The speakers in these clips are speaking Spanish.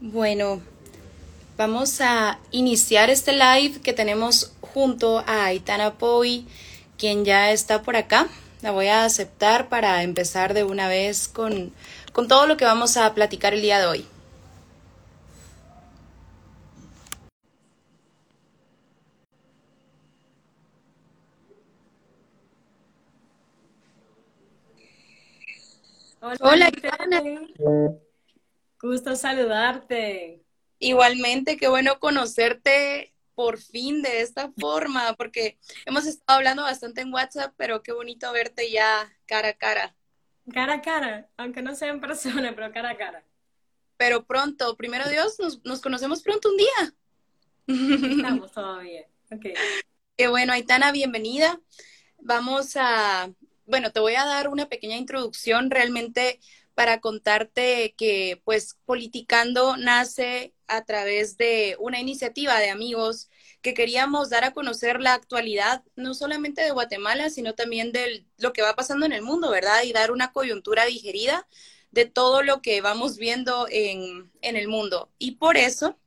Bueno, vamos a iniciar este live que tenemos junto a Aitana Poi, quien ya está por acá. La voy a aceptar para empezar de una vez con, con todo lo que vamos a platicar el día de hoy. Hola, Aitana. Gusto saludarte. Igualmente, qué bueno conocerte por fin de esta forma, porque hemos estado hablando bastante en WhatsApp, pero qué bonito verte ya cara a cara. Cara a cara, aunque no sea en persona, pero cara a cara. Pero pronto, primero Dios, nos, conocemos pronto un día. Estamos todavía. Okay. Qué bueno, Aitana, bienvenida. Vamos a, bueno, te voy a dar una pequeña introducción. Realmente para contarte que pues Politicando nace a través de una iniciativa de amigos que queríamos dar a conocer la actualidad, no solamente de Guatemala, sino también de lo que va pasando en el mundo, ¿verdad? Y dar una coyuntura digerida de todo lo que vamos viendo en, en el mundo. Y por eso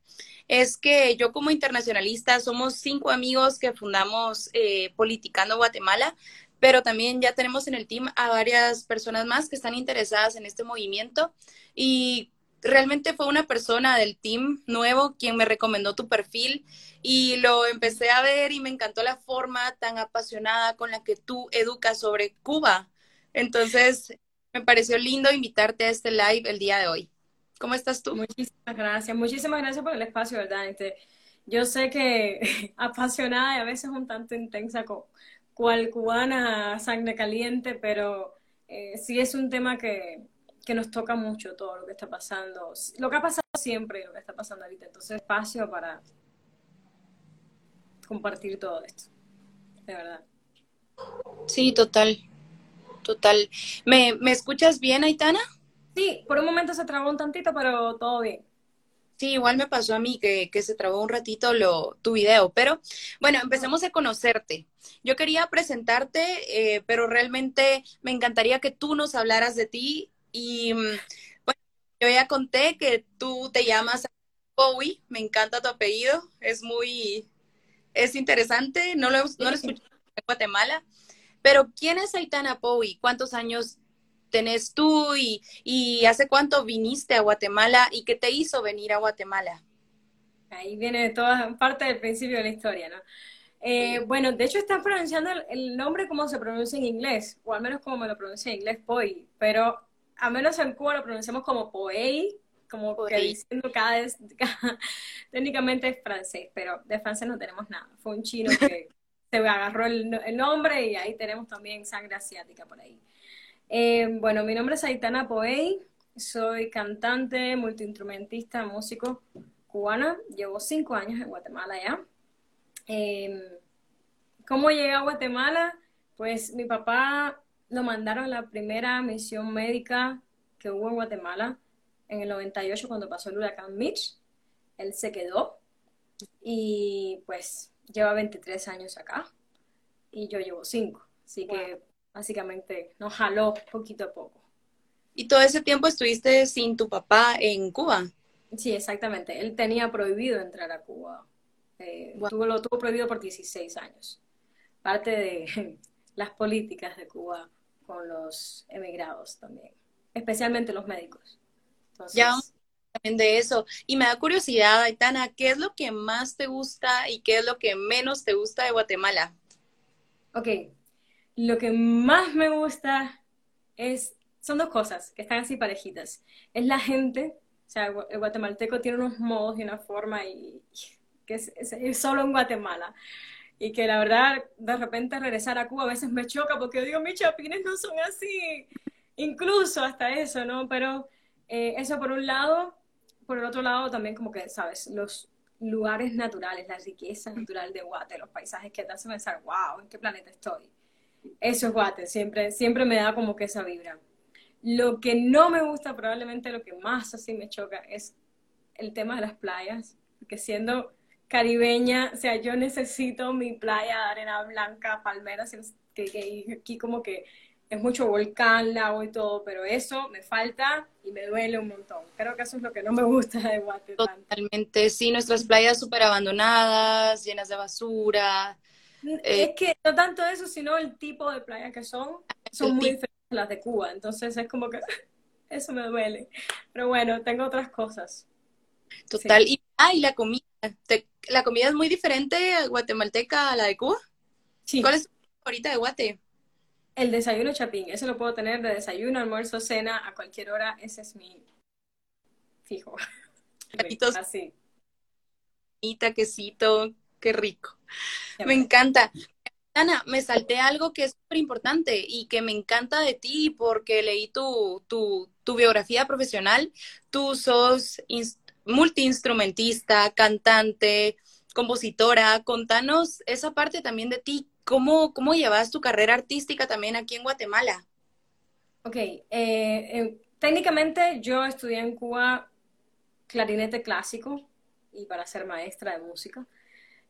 es que yo como internacionalista somos cinco amigos que fundamos eh, Politicando Guatemala, pero también ya tenemos en el team a varias personas más que están interesadas en este movimiento y realmente fue una persona del team nuevo quien me recomendó tu perfil y lo empecé a ver y me encantó la forma tan apasionada con la que tú educas sobre Cuba. Entonces, me pareció lindo invitarte a este live el día de hoy. ¿Cómo estás tú? Muchísimas gracias, muchísimas gracias por el espacio, ¿verdad? Este, yo sé que apasionada y a veces un tanto intensa con, cual cubana sangre caliente, pero eh, sí es un tema que, que, nos toca mucho todo lo que está pasando, lo que ha pasado siempre y lo que está pasando ahorita. Entonces, espacio para compartir todo esto, de verdad. Sí, total, total. ¿Me, ¿me escuchas bien, Aitana? Sí, por un momento se trabó un tantito, pero todo bien. Sí, igual me pasó a mí que, que, se trabó un ratito lo, tu video, pero bueno, empecemos a conocerte. Yo quería presentarte, eh, pero realmente me encantaría que tú nos hablaras de ti y mm, bueno, yo ya conté que tú te llamas Bowie, me encanta tu apellido, es muy, es interesante, no lo, no lo escuché en Guatemala, pero ¿quién es Aitana Bowie? ¿Cuántos años tenés tú y, y hace cuánto viniste a Guatemala y qué te hizo venir a Guatemala? Ahí viene toda parte del principio de la historia, ¿no? Eh, bueno, de hecho estás pronunciando el, nombre como se pronuncia en inglés, o al menos como me lo pronuncia en inglés, Poi, pero a menos en Cuba lo pronunciamos como Poei, como que diciendo cada, vez, técnicamente es francés, pero de francés no tenemos nada. Fue un chino que se agarró el, el, nombre y ahí tenemos también sangre asiática por ahí. Eh, bueno, mi nombre es Aitana Poey, soy cantante, multiinstrumentista, músico cubana. Llevo cinco años en Guatemala ya. Em, ¿Cómo llegué a Guatemala? Pues mi papá lo mandaron a la primera misión médica que hubo en Guatemala en el 98 cuando pasó el huracán Mitch. Él se quedó y pues lleva 23 años acá y yo llevo 5. Así que básicamente nos jaló poquito a poco. ¿Y todo ese tiempo estuviste sin tu papá en Cuba? Sí, exactamente. Él tenía prohibido entrar a Cuba. Eh, tuvo, lo tuvo prohibido por 16 años. Parte de las políticas de Cuba con los emigrados también, especialmente los médicos. ya también de eso. Y me da curiosidad, Aitana, ¿qué es lo que más te gusta y qué es lo que menos te gusta de Guatemala? Ok, lo que más me gusta es, son dos cosas que están así parejitas. Es la gente, o sea, el guatemalteco tiene unos modos y una forma y, que es, solo en Guatemala. Y que la verdad, de repente regresar a Cuba a veces me choca porque digo, mis chapines no son así. Incluso hasta eso, ¿no? Pero eh, eso por un lado. Por el otro lado también como que, ¿sabes? Los lugares naturales, la riqueza natural de Guate, los paisajes que te hacen pensar, wow, ¿en qué planeta estoy? Eso es Guate, siempre, siempre me da como que esa vibra. Lo que no me gusta, probablemente lo que más así me choca, es el tema de las playas, porque siendo caribeña, o sea, yo necesito mi playa de arena blanca, palmeras, que, que aquí como que es mucho volcán, lago y todo, pero eso me falta y me duele un montón. Creo que eso es lo que no me gusta de Guate. Totalmente, sí, nuestras playas súper abandonadas, llenas de basura. Eh, es que no tanto eso, sino el tipo de playa que son, son muy diferentes a las de Cuba, entonces es como que eso me duele. Pero bueno, tengo otras cosas. Total, y, ah, y la comida, ¿la comida es muy diferente guatemalteca a la de Cuba? Sí. ¿Cuál es tu favorita de Guate? El desayuno chapín, ese lo puedo tener de desayuno, almuerzo, cena, a cualquier hora, ese es mi fijo. Así. quesito, qué rico. Me encanta. Ana, me salté algo que es súper importante y que me encanta de ti porque leí tu, tu, tu biografía profesional. Tú sos multiinstrumentista, cantante, compositora. Contanos esa parte también de ti. ¿Cómo, cómo llevas tu carrera artística también aquí en Guatemala? Ok, eh, eh, técnicamente yo estudié en Cuba clarinete clásico y para ser maestra de música.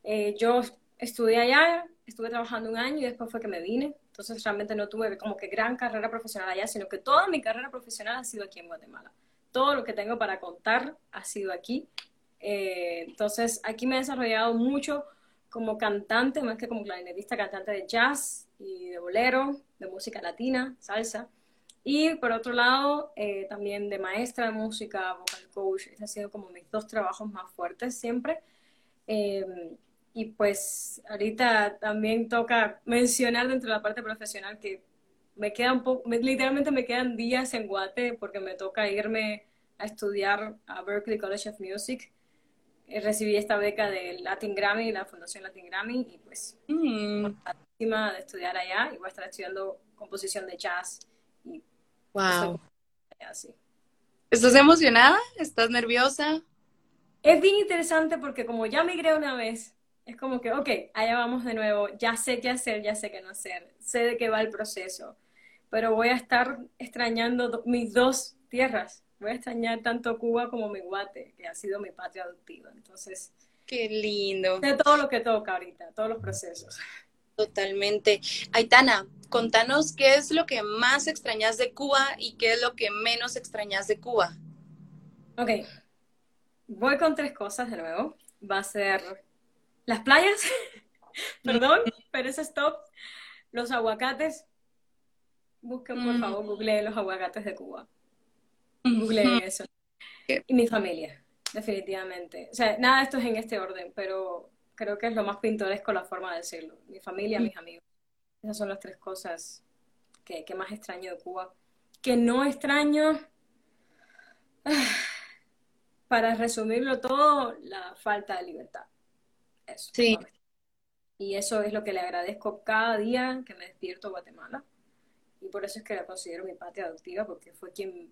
Eh, yo estudié allá, estuve trabajando un año y después fue que me vine. Entonces realmente no tuve como que gran carrera profesional allá, sino que toda mi carrera profesional ha sido aquí en Guatemala. Todo lo que tengo para contar ha sido aquí. Eh, entonces aquí me he desarrollado mucho como cantante, más que como clarinetista, cantante de jazz y de bolero, de música latina, salsa. Y por otro lado, eh, también de maestra de música, vocal coach. Estos han sido como mis dos trabajos más fuertes siempre. Eh, y pues ahorita también toca mencionar dentro de la parte profesional que me queda un poco, literalmente me quedan días en Guate porque me toca irme a estudiar a Berkeley College of Music. Eh, recibí esta beca de Latin Grammy, la Fundación Latin Grammy, y pues mm. de estudiar allá y voy a estar estudiando composición de jazz. Y wow. ¿Estás emocionada? ¿Estás nerviosa? Es bien interesante porque como ya migré una vez, es como que, ok, allá vamos de nuevo, ya sé qué hacer, ya sé qué no hacer, sé de qué va el proceso, pero voy a estar extrañando mis dos tierras, voy a extrañar tanto Cuba como mi Guate, que ha sido mi patria adoptiva, entonces... Qué lindo. De todo lo que toca ahorita, todos los procesos. Totalmente. Aitana, contanos qué es lo que más extrañas de Cuba y qué es lo que menos extrañas de Cuba. Ok, voy con tres cosas de nuevo. Va a ser las playas, perdón, pero ese stop. Los aguacates. Busquen, por mm. favor, google los aguacates de Cuba. Google eso. Y mi familia, definitivamente. O sea, nada de esto es en este orden, pero creo que es lo más pintoresco la forma de decirlo. Mi familia, mis amigos. Esas son las tres cosas que, que más extraño de Cuba. Que no extraño, para resumirlo todo, la falta de libertad. Sí. Y eso es lo que le agradezco cada día que me despierto a Guatemala. Y por eso es que la considero mi patria adoptiva, porque fue quien,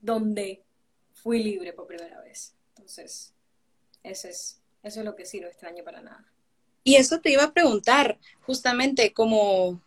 donde fui libre por primera vez. Entonces, eso es, eso es lo que sí no extraño para nada. Y eso te iba a preguntar, justamente como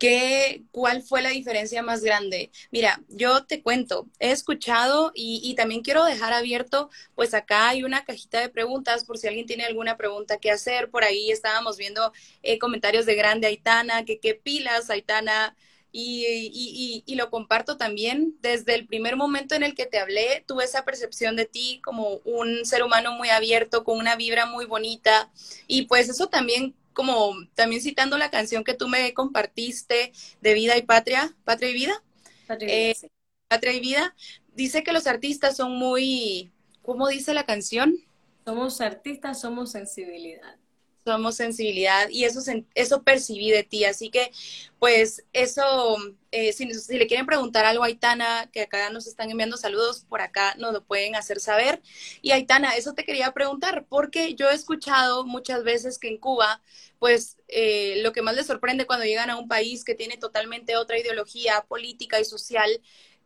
¿Qué, ¿Cuál fue la diferencia más grande? Mira, yo te cuento, he escuchado y, también quiero dejar abierto, pues acá hay una cajita de preguntas por si alguien tiene alguna pregunta que hacer. Por ahí estábamos viendo eh, comentarios de grande Aitana, que qué pilas Aitana, y, y, y, lo comparto también. Desde el primer momento en el que te hablé, tuve esa percepción de ti como un ser humano muy abierto, con una vibra muy bonita. Y pues eso también como también citando la canción que tú me compartiste de Vida y Patria, Patria y Vida. Patria y, vida, eh, y Vida. Dice que los artistas son muy, ¿cómo dice la canción? Somos artistas, somos sensibilidad somos sensibilidad y eso, eso percibí de ti. Así que, pues, eso, eh, si, le quieren preguntar algo a Aitana, que acá nos están enviando saludos, por acá nos lo pueden hacer saber. Y Aitana, eso te quería preguntar, porque yo he escuchado muchas veces que en Cuba, pues, eh, lo que más les sorprende cuando llegan a un país que tiene totalmente otra ideología política y social,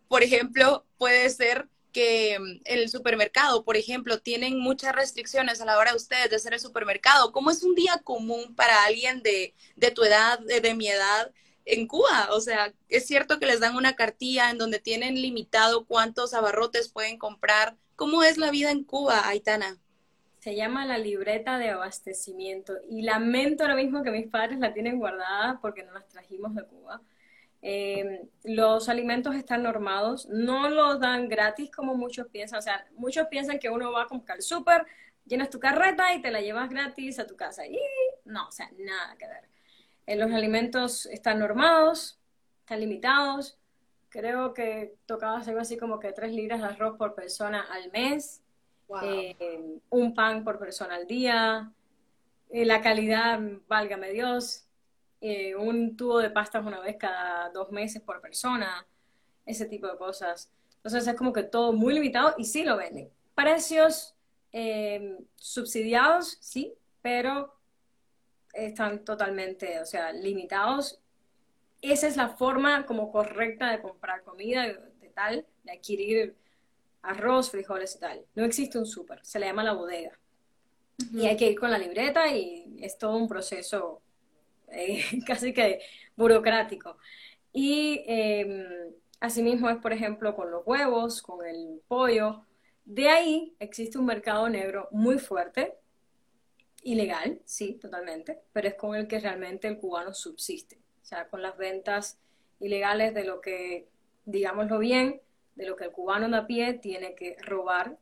por ejemplo, puede ser que mm, el supermercado, por ejemplo, tienen muchas restricciones a la hora de ustedes de hacer el supermercado. ¿Cómo es un día común para alguien de, tu edad, de, mi edad, en Cuba? O sea, es cierto que les dan una cartilla en donde tienen limitado cuántos abarrotes pueden comprar ¿Cómo es la vida en Cuba, Aitana? Se llama la libreta de abastecimiento y lamento ahora mismo que mis padres la tienen guardada porque no las trajimos de Cuba. Eh, los alimentos están normados, no los dan gratis como muchos piensan. O sea, muchos piensan que uno va a comprar al súper, llenas tu carreta y te la llevas gratis a tu casa. Y no, o sea, nada que ver. Eh, los alimentos están normados, están limitados. Creo que tocaba algo así como que tres libras de arroz por persona al mes, eh, un pan por persona al día, la calidad, válgame Dios, eh, un tubo de pastas una vez cada dos meses por persona, ese tipo de cosas. Entonces es como que todo muy limitado y sí lo venden. Precios eh, subsidiados, sí, pero están totalmente, o sea, limitados. Esa es la forma como correcta de comprar comida, de, tal, de adquirir arroz, frijoles y tal. No existe un súper, se le llama la bodega. Y hay que ir con la libreta y es todo un proceso eh, casi que burocrático. Y em, asimismo es, por ejemplo, con los huevos, con el pollo. De ahí existe un mercado negro muy fuerte, ilegal, sí, totalmente, pero es con el que realmente el cubano subsiste. O sea, con las ventas ilegales de lo que, digámoslo bien, de lo que el cubano de a pie tiene que robar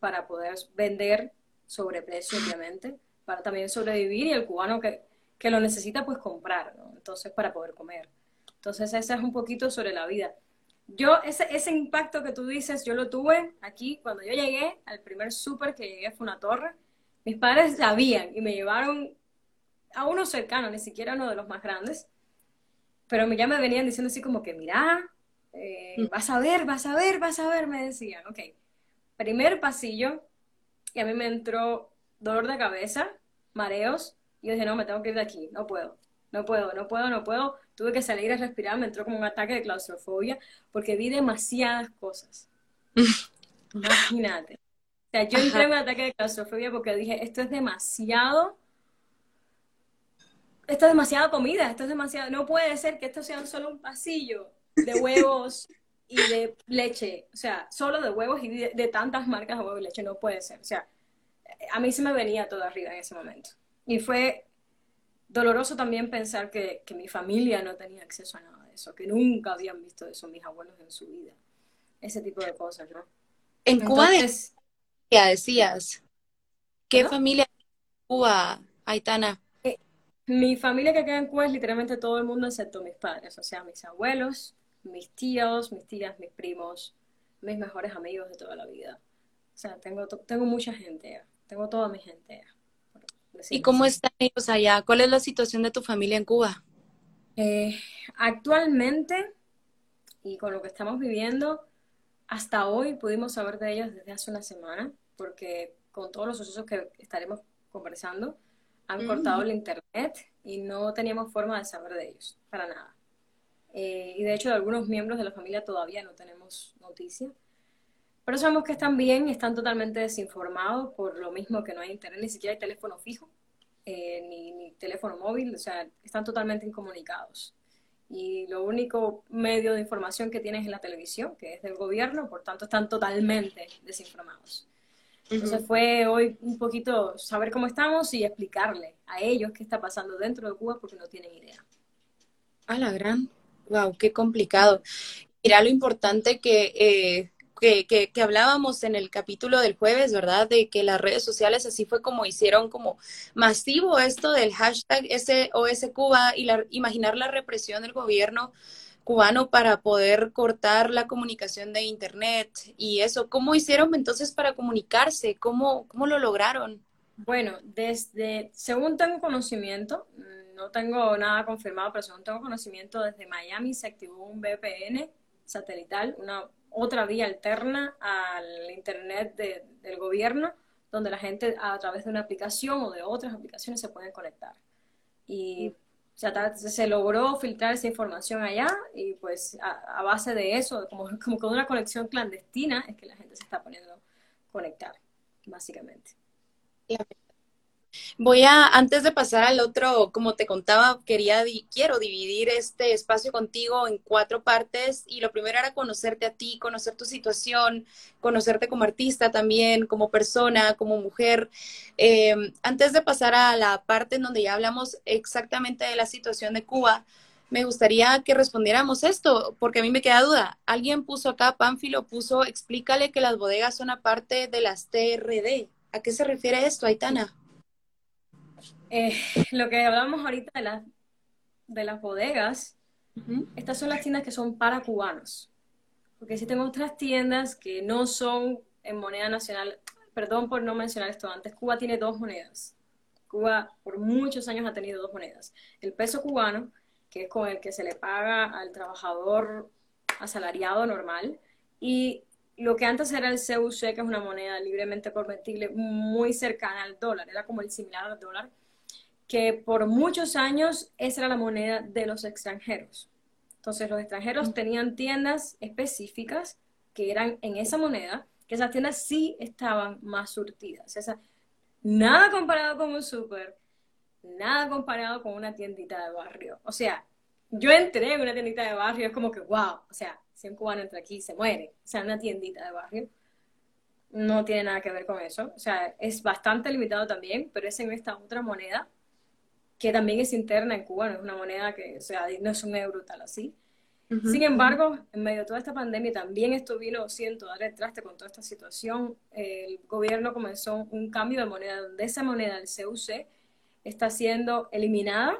para poder vender sobre precio, obviamente, para también sobrevivir y el cubano que que lo necesita pues comprar, ¿no? Entonces, para poder comer. Entonces, ese es un poquito sobre la vida. Yo, ese, ese impacto que tú dices, yo lo tuve aquí cuando yo llegué, al primer súper que llegué fue una torre. Mis padres sabían y me llevaron a uno cercano, ni siquiera uno de los más grandes, pero ya me venían diciendo así como que, mira, eh, mm. vas a ver, vas a ver, vas a ver, me decían, ok. Primer pasillo, y a mí me entró dolor de cabeza, mareos, y yo dije, no, me tengo que ir de aquí, no puedo, no puedo, no puedo, no puedo. Tuve que salir a respirar, me entró como un ataque de claustrofobia porque vi demasiadas cosas. Imagínate. O sea, yo entré en un ataque de claustrofobia porque dije, esto es demasiado, esto es demasiada comida, esto es demasiado, no puede ser que esto sea solo un pasillo de huevos y de leche, o sea, solo de huevos y de, de tantas marcas de huevos y leche, no puede ser. O sea, a mí se me venía todo arriba en ese momento. Y fue doloroso también pensar que, mi familia no tenía acceso a nada de eso, que nunca habían visto eso mis abuelos en su vida. Ese tipo de cosas, ¿no? En Cuba ya decías. ¿Qué familia en Cuba, Aitana? Eh, mi familia que queda en Cuba es literalmente todo el mundo excepto mis padres, o sea, mis abuelos, mis tíos, mis tías, mis primos, mis mejores amigos de toda la vida. O sea, tengo, tengo mucha gente, tengo toda mi gente. ¿Y cómo están ellos allá? ¿Cuál es la situación de tu familia en Cuba? Eh, actualmente, y con lo que estamos viviendo, hasta hoy pudimos saber de ellos desde hace una semana, porque con todos los sucesos que estaremos conversando, han cortado el internet y no teníamos forma de saber de ellos, para nada. Eh, y de hecho, de algunos miembros de la familia todavía no tenemos noticia. Pero sabemos que están bien están totalmente desinformados por lo mismo que no hay internet, ni siquiera hay teléfono fijo, eh, ni, teléfono móvil, o sea, están totalmente incomunicados. Y lo único medio de información que tienen es la televisión, que es del gobierno, por tanto están totalmente desinformados. Entonces fue hoy un poquito saber cómo estamos y explicarle a ellos qué está pasando dentro de Cuba porque no tienen idea. A la gran, wow, qué complicado. Mira lo importante que eh, que, que, hablábamos en el capítulo del jueves, ¿verdad? De que las redes sociales así fue como hicieron como masivo esto del hashtag SOS Cuba y la, imaginar la represión del gobierno cubano para poder cortar la comunicación de Internet y eso. ¿Cómo hicieron entonces para comunicarse? ¿Cómo, cómo lo lograron? Bueno, desde, según tengo conocimiento, no tengo nada confirmado, pero según tengo conocimiento, desde Miami se activó un VPN satelital, una otra vía alterna al Internet del gobierno, donde la gente a través de una aplicación o de otras aplicaciones se pueden conectar. Y se, logró filtrar esa información allá y pues a, base de eso, como, como con una conexión clandestina, es que la gente se está poniendo a conectar, básicamente. Voy a, antes de pasar al otro, como te contaba, quería, quiero dividir este espacio contigo en cuatro partes y lo primero era conocerte a ti, conocer tu situación, conocerte como artista también, como persona, como mujer. Em, antes de pasar a la parte en donde ya hablamos exactamente de la situación de Cuba, me gustaría que respondiéramos esto, porque a mí me queda duda. Alguien puso acá, Pánfilo puso, explícale que las bodegas son aparte de las TRD. ¿A qué se refiere esto, Aitana? Eh, lo que hablamos ahorita de, las de las bodegas, estas son las tiendas que son para cubanos. Porque existen otras tiendas que no son en moneda nacional. Perdón por no mencionar esto antes. Cuba tiene dos monedas. Cuba por muchos años ha tenido dos monedas. El peso cubano, que es con el que se le paga al trabajador asalariado normal, y lo que antes era el CUC, que es una moneda libremente convertible muy cercana al dólar, era como el similar al dólar, que por muchos años esa era la moneda de los extranjeros. Entonces los extranjeros tenían tiendas específicas que eran en esa moneda, que esas tiendas sí estaban más surtidas. Esa, nada comparado con un súper, nada comparado con una tiendita de barrio. O sea, yo entré en una tiendita de barrio, es como que, wow, o sea, si un cubano entra aquí se muere. O sea, una tiendita de barrio no tiene nada que ver con eso. O sea, es bastante limitado también, pero es en esta otra moneda que también es interna en Cuba, no es una moneda que, o sea, no es un euro tal así. Sin embargo, en medio de toda esta pandemia, también esto vino, siento, dar el traste con toda esta situación, el gobierno comenzó un cambio de moneda, donde esa moneda, el CUC, está siendo eliminada,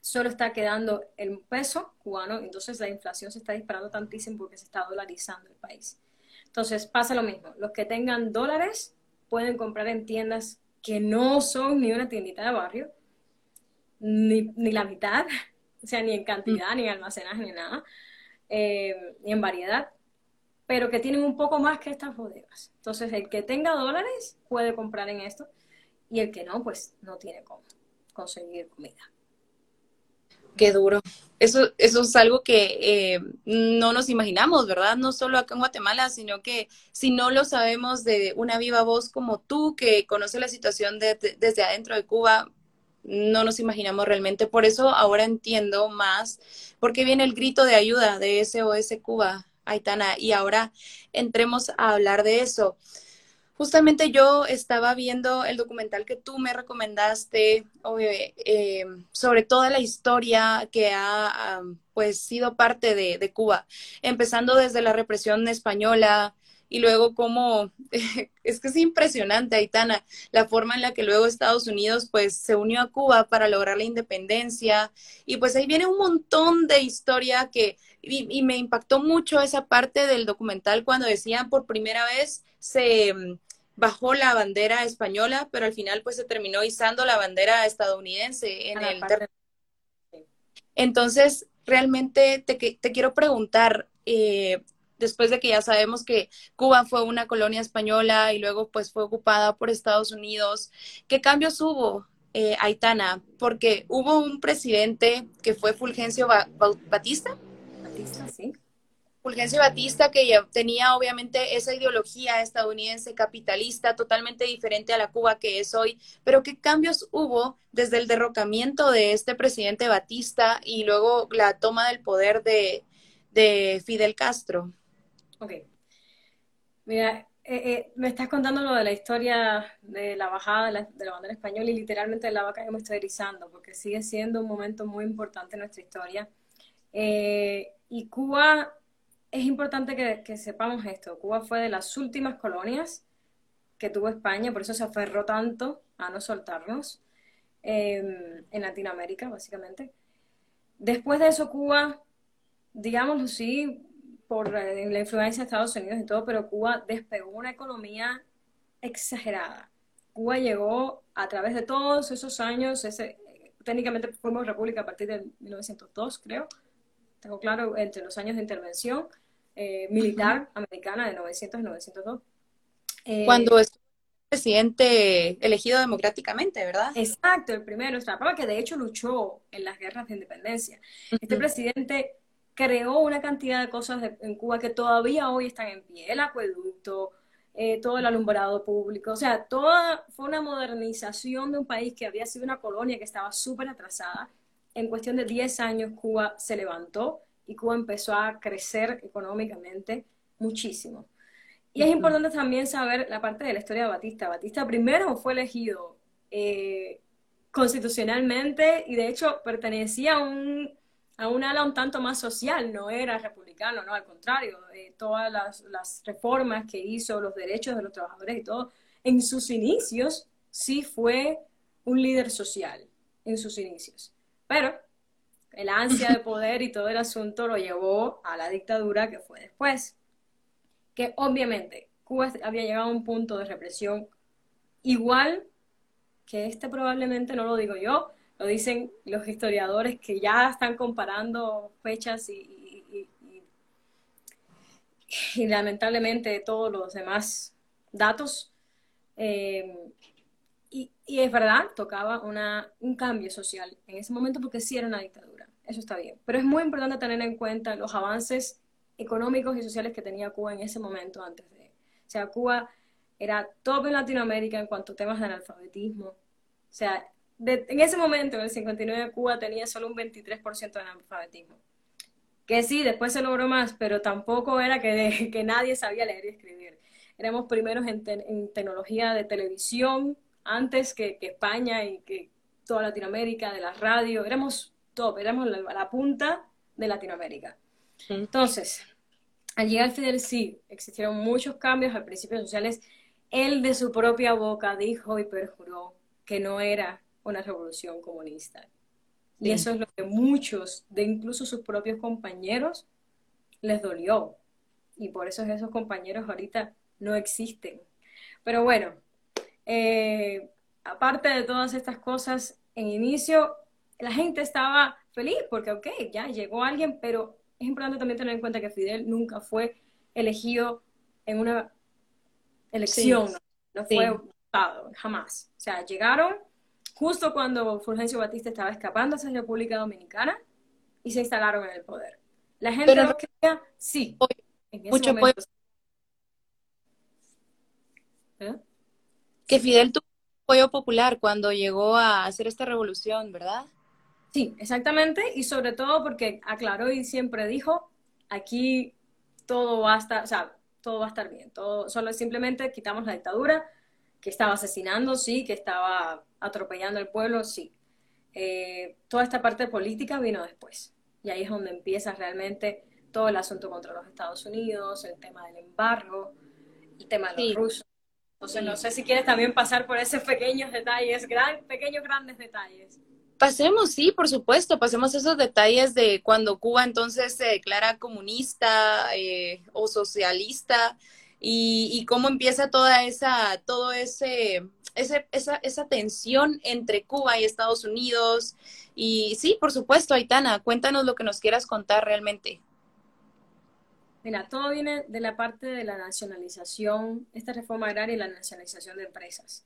solo está quedando el peso cubano, entonces la inflación se está disparando tantísimo porque se está dolarizando el país. Entonces pasa lo mismo, los que tengan dólares pueden comprar en tiendas que no son ni una tiendita de barrio, ni, ni la mitad, o sea, ni en cantidad, ni en almacenaje, ni nada, eh, ni en variedad, pero que tienen un poco más que estas bodegas. Entonces, el que tenga dólares puede comprar en esto y el que no, pues no tiene cómo conseguir comida. Qué duro. Eso, eso es algo que eh, no nos imaginamos, ¿verdad? No solo acá en Guatemala, sino que si no lo sabemos de una viva voz como tú, que conoce la situación desde adentro de Cuba, no nos imaginamos realmente. Por eso ahora entiendo más por qué viene el grito de ayuda de SOS Cuba, Aitana, y ahora entremos a hablar de eso. Justamente yo estaba viendo el documental que tú me recomendaste eh, sobre toda la historia que ha pues sido parte de, de Cuba, empezando desde la represión española, y luego como, es que es impresionante, Aitana, la forma en la que luego Estados Unidos pues se unió a Cuba para lograr la independencia. Y pues ahí viene un montón de historia que, y, me impactó mucho esa parte del documental cuando decían por primera vez se mm, bajó la bandera española, pero al final pues se terminó izando la bandera estadounidense en el Entonces, realmente te, te quiero preguntar, eh, después de que ya sabemos que Cuba fue una colonia española y luego pues fue ocupada por Estados Unidos, ¿qué cambios hubo, eh, Aitana? Porque hubo un presidente que fue Fulgencio Batista. Batista, sí. Fulgencio Batista que ya tenía obviamente esa ideología estadounidense capitalista totalmente diferente a la Cuba que es hoy, pero ¿qué cambios hubo desde el derrocamiento de este presidente Batista y luego la toma del poder de, de Fidel Castro? Ok. Mira, eh, eh, me estás contando lo de la historia de la bajada de la, bandera española y literalmente la vaca yo me estoy erizando porque sigue siendo un momento muy importante en nuestra historia. Eh, y Cuba, es importante que, sepamos esto, Cuba fue de las últimas colonias que tuvo España, por eso se aferró tanto a no soltarnos em, en Latinoamérica, básicamente. Después de eso, Cuba, digámoslo así, por eh, la influencia de Estados Unidos y todo, pero Cuba despegó una economía exagerada. Cuba llegó a través de todos esos años, ese, técnicamente fuimos república a partir de 1902, creo, tengo claro, entre los años de intervención eh, militar americana de 900 y 902. Eh, Cuando es presidente elegido democráticamente, ¿verdad? Exacto, el primero, que de hecho luchó en las guerras de independencia. Este presidente creó una cantidad de cosas en Cuba que todavía hoy están en pie. El acueducto, eh, todo el alumbrado público, o sea, toda fue una modernización de un país que había sido una colonia que estaba súper atrasada. En cuestión de 10 años Cuba se levantó y Cuba empezó a crecer económicamente muchísimo. Y es importante también saber la parte de la historia de Batista. Batista primero fue elegido eh, constitucionalmente y de hecho pertenecía a un, a un ala un tanto más social, no era republicano, no, al contrario, eh, todas las, las, reformas que hizo, los derechos de los trabajadores y todo, en sus inicios sí fue un líder social, en sus inicios. Pero el ansia de poder y todo el asunto lo llevó a la dictadura que fue después, que obviamente Cuba había llegado a un punto de represión igual que este probablemente no lo digo yo, lo dicen los historiadores que ya están comparando fechas y, y, lamentablemente todos los demás datos. Eh, y, es verdad, tocaba una, un cambio social en ese momento porque sí era una dictadura, eso está bien. Pero es muy importante tener en cuenta los avances económicos y sociales que tenía Cuba en ese momento antes de... O sea, Cuba era top en Latinoamérica en cuanto a temas de analfabetismo. O sea, en ese momento, en el 59, Cuba tenía solo un 23% de analfabetismo. Que sí, después se logró más, pero tampoco era que, que nadie sabía leer y escribir. Éramos primeros en, en tecnología de televisión, antes que, que, España y que toda Latinoamérica, de la radio. Éramos top, éramos la, la punta de Latinoamérica. Entonces, al llegar Fidel sí, existieron muchos cambios al principio sociales él de su propia boca dijo y perjuró que no era una revolución comunista. Y eso es lo que muchos, de incluso sus propios compañeros, les dolió. Y por eso esos compañeros ahorita no existen. Pero bueno, eh, aparte de todas estas cosas, en inicio la gente estaba feliz porque, ok, ya llegó alguien, pero es importante también tener en cuenta que Fidel nunca fue elegido en una elección, no, fue votado, jamás. O sea, llegaron justo cuando Fulgencio Batista estaba escapando hacia la República Dominicana y se instalaron en el poder. La gente Pero no quería, sí, mucho apoyo. ¿Eh? Que Fidel tuvo apoyo popular cuando llegó a hacer esta revolución, ¿verdad? Sí, exactamente, y sobre todo porque aclaró y siempre dijo, aquí todo va a estar, o sea, todo va a estar bien, todo, solo simplemente quitamos la dictadura, que estaba asesinando, sí, que estaba atropellando al pueblo, sí. Eh, toda esta parte política vino después. Y ahí es donde empieza realmente todo el asunto contra los Estados Unidos, el tema del embargo, el tema de los rusos. Entonces, no sé si quieres también pasar por esos pequeños detalles, gran, pequeños, grandes detalles. Pasemos, sí, por supuesto, pasemos esos detalles de cuando Cuba entonces se declara comunista eh, o socialista y, cómo empieza toda esa, todo ese, ese, esa, esa tensión entre Cuba y Estados Unidos. Y sí, por supuesto, Aitana, cuéntanos lo que nos quieras contar realmente. Mira, todo viene de la parte de la nacionalización, esta reforma agraria y la nacionalización de empresas.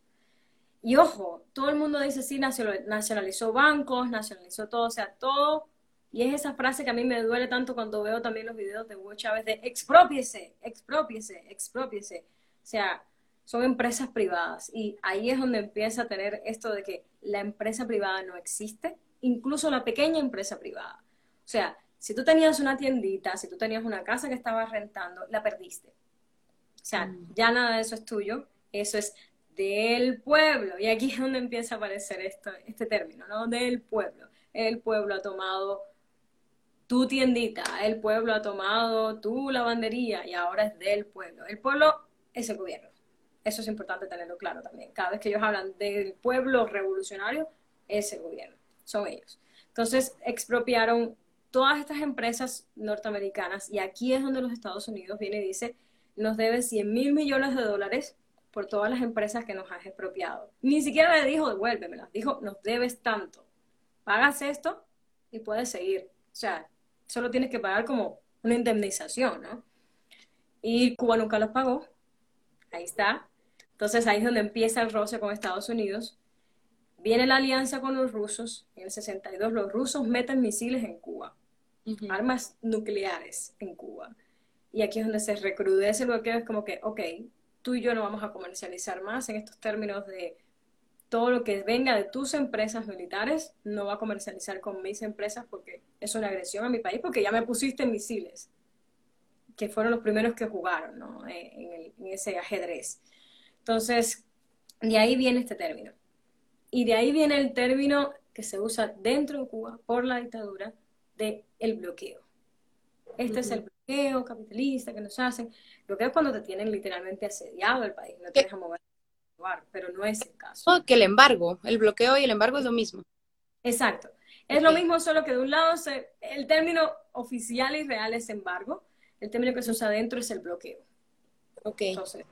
Y ojo, todo el mundo dice sí, nacionalizó bancos, nacionalizó todo, o sea, todo y es esa frase que a mí me duele tanto cuando veo también los videos de Hugo Chávez de expropiese, expropiese, expropiese. O sea, son empresas privadas y ahí es donde empieza a tener esto de que la empresa privada no existe, incluso la pequeña empresa privada. O sea, si tú tenías una tiendita, si tú tenías una casa que estabas rentando, la perdiste. O sea, mm. ya nada de eso es tuyo, eso es del pueblo. Y aquí es donde empieza a aparecer esto, este término, ¿no? Del pueblo. El pueblo ha tomado tu tiendita, el pueblo ha tomado tu lavandería y ahora es del pueblo. El pueblo es el gobierno. Eso es importante tenerlo claro también. Cada vez que ellos hablan del pueblo revolucionario, es el gobierno, son ellos. Entonces expropiaron todas estas empresas norteamericanas y aquí es donde los Estados Unidos viene y dice, nos debe 100 mil millones de dólares por todas las empresas que nos has expropiado. Ni siquiera le dijo devuélvemelas, dijo nos debes tanto. Pagas esto y puedes seguir. O sea, solo tienes que pagar como una indemnización, ¿no? Y Cuba nunca los pagó, ahí está. Entonces ahí es donde empieza el roce con Estados Unidos. Viene la alianza con los rusos, en el 62 los rusos meten misiles en Cuba, armas nucleares en Cuba. Y aquí es donde se recrudece lo que es como que, ok, tú y yo no vamos a comercializar más en estos términos de todo lo que venga de tus empresas militares, no va a comercializar con mis empresas porque es una agresión a mi país, porque ya me pusiste misiles, que fueron los primeros que jugaron ¿no? Eh, en, ese ajedrez. Entonces, de ahí viene este término. Y de ahí viene el término que se usa dentro de Cuba por la dictadura de el bloqueo. Este es el bloqueo capitalista que nos hacen. Bloqueo es cuando te tienen literalmente asediado el país, no te dejan mover pero no es el caso. que el embargo, el bloqueo y el embargo es lo mismo. Exacto. Es lo mismo, solo que de un lado el término oficial y real es embargo, el término que se usa adentro es el bloqueo. Ok. Entonces,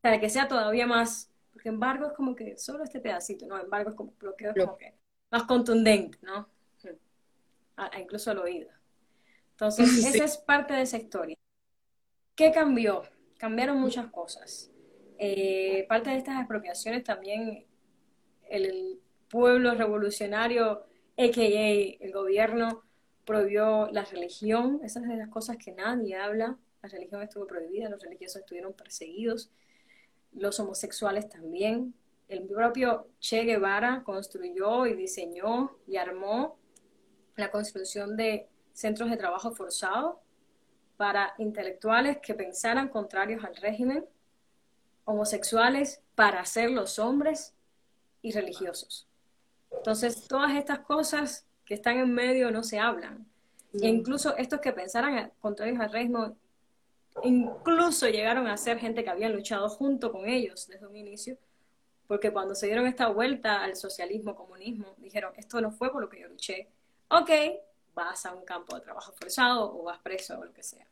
para que sea todavía más, porque embargo es como que solo este pedacito, ¿no? Embargo es como bloqueo, es como que más contundente, ¿no? incluso al oído. Entonces, esa es parte de esa historia. ¿Qué cambió? Cambiaron muchas cosas. Eh, parte de estas expropiaciones también el, pueblo revolucionario, a.k.a. el gobierno, prohibió la religión. Esas son las cosas que nadie habla. La religión estuvo prohibida, los religiosos estuvieron perseguidos, los homosexuales también. El propio Che Guevara construyó y diseñó y armó la construcción de centros de trabajo forzado para intelectuales que pensaran contrarios al régimen homosexuales para ser los hombres y religiosos. Entonces, todas estas cosas que están en medio no se hablan. E incluso estos que pensaran contra el régimen, incluso llegaron a ser gente que habían luchado junto con ellos desde un inicio, porque cuando se dieron esta vuelta al socialismo, comunismo, dijeron, esto no fue por lo que yo luché, ok, vas a un campo de trabajo forzado o vas preso o lo que sea.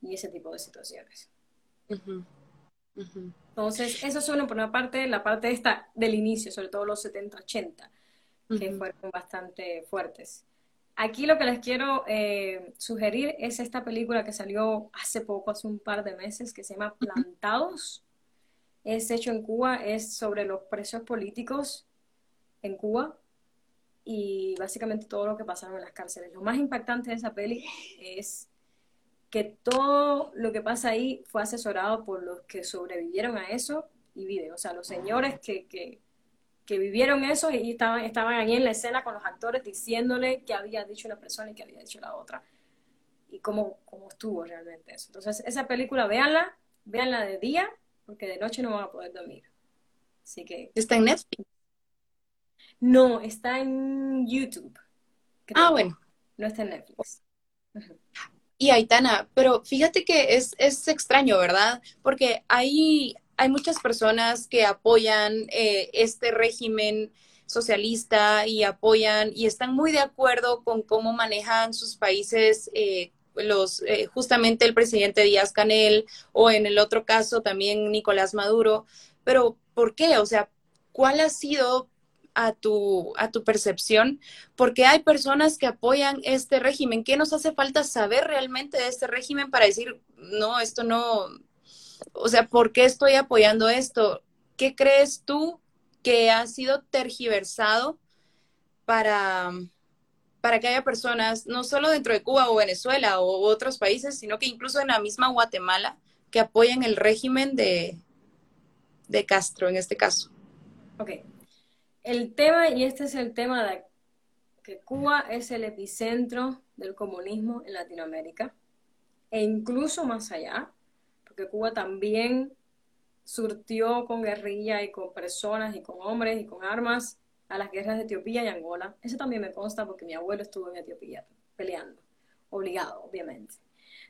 Y ese tipo de situaciones. Entonces, eso suena por una parte, la parte esta del inicio, sobre todo los 70-80, que fueron bastante fuertes. Aquí lo que les quiero eh, sugerir es esta película que salió hace poco, hace un par de meses, que se llama Plantados. Es hecho en Cuba, es sobre los presos políticos en Cuba y básicamente todo lo que pasaron en las cárceles. Lo más impactante de esa peli es que todo lo que pasa ahí fue asesorado por los que sobrevivieron a eso y viven. O sea, los señores que, que, vivieron eso y estaban, estaban ahí en la escena con los actores diciéndole qué había dicho una persona y qué había dicho la otra. Y cómo, cómo estuvo realmente eso. Entonces, esa película, véanla, véanla de día, porque de noche no van a poder dormir. Así que... ¿Está en Netflix? No, está en YouTube. Ah, bueno. No está en Netflix. Y Aitana, pero fíjate que es, es extraño, ¿verdad? Porque hay, hay muchas personas que apoyan eh, este régimen socialista y apoyan y están muy de acuerdo con cómo manejan sus países eh, los eh, justamente el presidente Díaz Canel o en el otro caso también Nicolás Maduro. Pero ¿por qué? O sea, ¿cuál ha sido a tu, a tu percepción, porque hay personas que apoyan este régimen. ¿Qué nos hace falta saber realmente de este régimen para decir, no, esto no, o sea, ¿por qué estoy apoyando esto? ¿Qué crees tú que ha sido tergiversado para, para que haya personas, no solo dentro de Cuba o Venezuela o otros países, sino que incluso en la misma Guatemala, que apoyen el régimen de, de Castro en este caso? Ok, el tema, y este es el tema de que Cuba es el epicentro del comunismo en Latinoamérica, e incluso más allá, porque Cuba también surtió con guerrilla y con personas y con hombres y con armas a las guerras de Etiopía y Angola. Eso también me consta porque mi abuelo estuvo en Etiopía peleando, obligado, obviamente.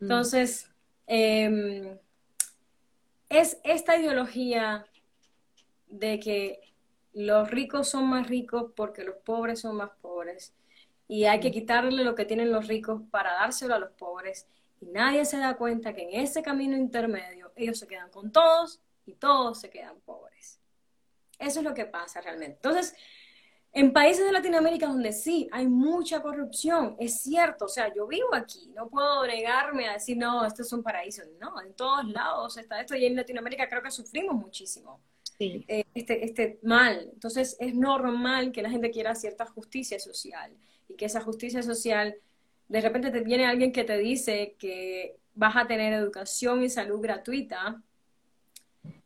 Mm. Entonces, em, es esta ideología de que los ricos son más ricos porque los pobres son más pobres. Y hay que quitarle lo que tienen los ricos para dárselo a los pobres. Y nadie se da cuenta que en ese camino intermedio ellos se quedan con todos y todos se quedan pobres. Eso es lo que pasa realmente. Entonces, en países de Latinoamérica donde sí hay mucha corrupción, es cierto, o sea, yo vivo aquí, no puedo negarme a decir, no, esto es un paraíso. No, en todos lados está esto y en Latinoamérica creo que sufrimos muchísimo eh, este, este mal. Entonces es normal que la gente quiera cierta justicia social y que esa justicia social, de repente te viene alguien que te dice que vas a tener educación y salud gratuita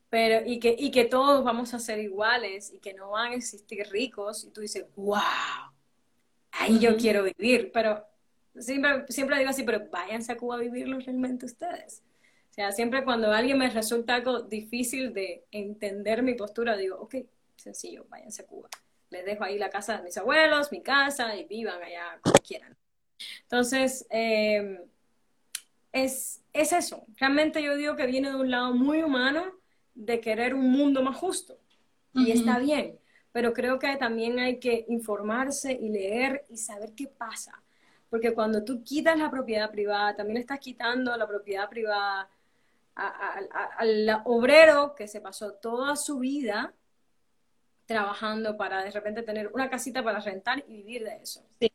pero y que, y que todos vamos a ser iguales y que no van a existir ricos, y tú dices, wow, ahí yo quiero vivir, pero siempre, siempre digo así, pero váyanse a Cuba a vivirlo realmente ustedes. Sea, siempre cuando alguien me resulta algo difícil de entender mi postura, digo, ok, sencillo, váyanse a Cuba. Les dejo ahí la casa de mis abuelos, mi casa, y vivan allá como quieran. Entonces, eh, es, es eso. Realmente yo digo que viene de un lado muy humano de querer un mundo más justo. Y está bien, pero creo que también hay que informarse y leer y saber qué pasa. Porque cuando tú quitas la propiedad privada, también estás quitando la propiedad privada al obrero que se pasó toda su vida trabajando para de repente tener una casita para rentar y vivir de eso. Sí,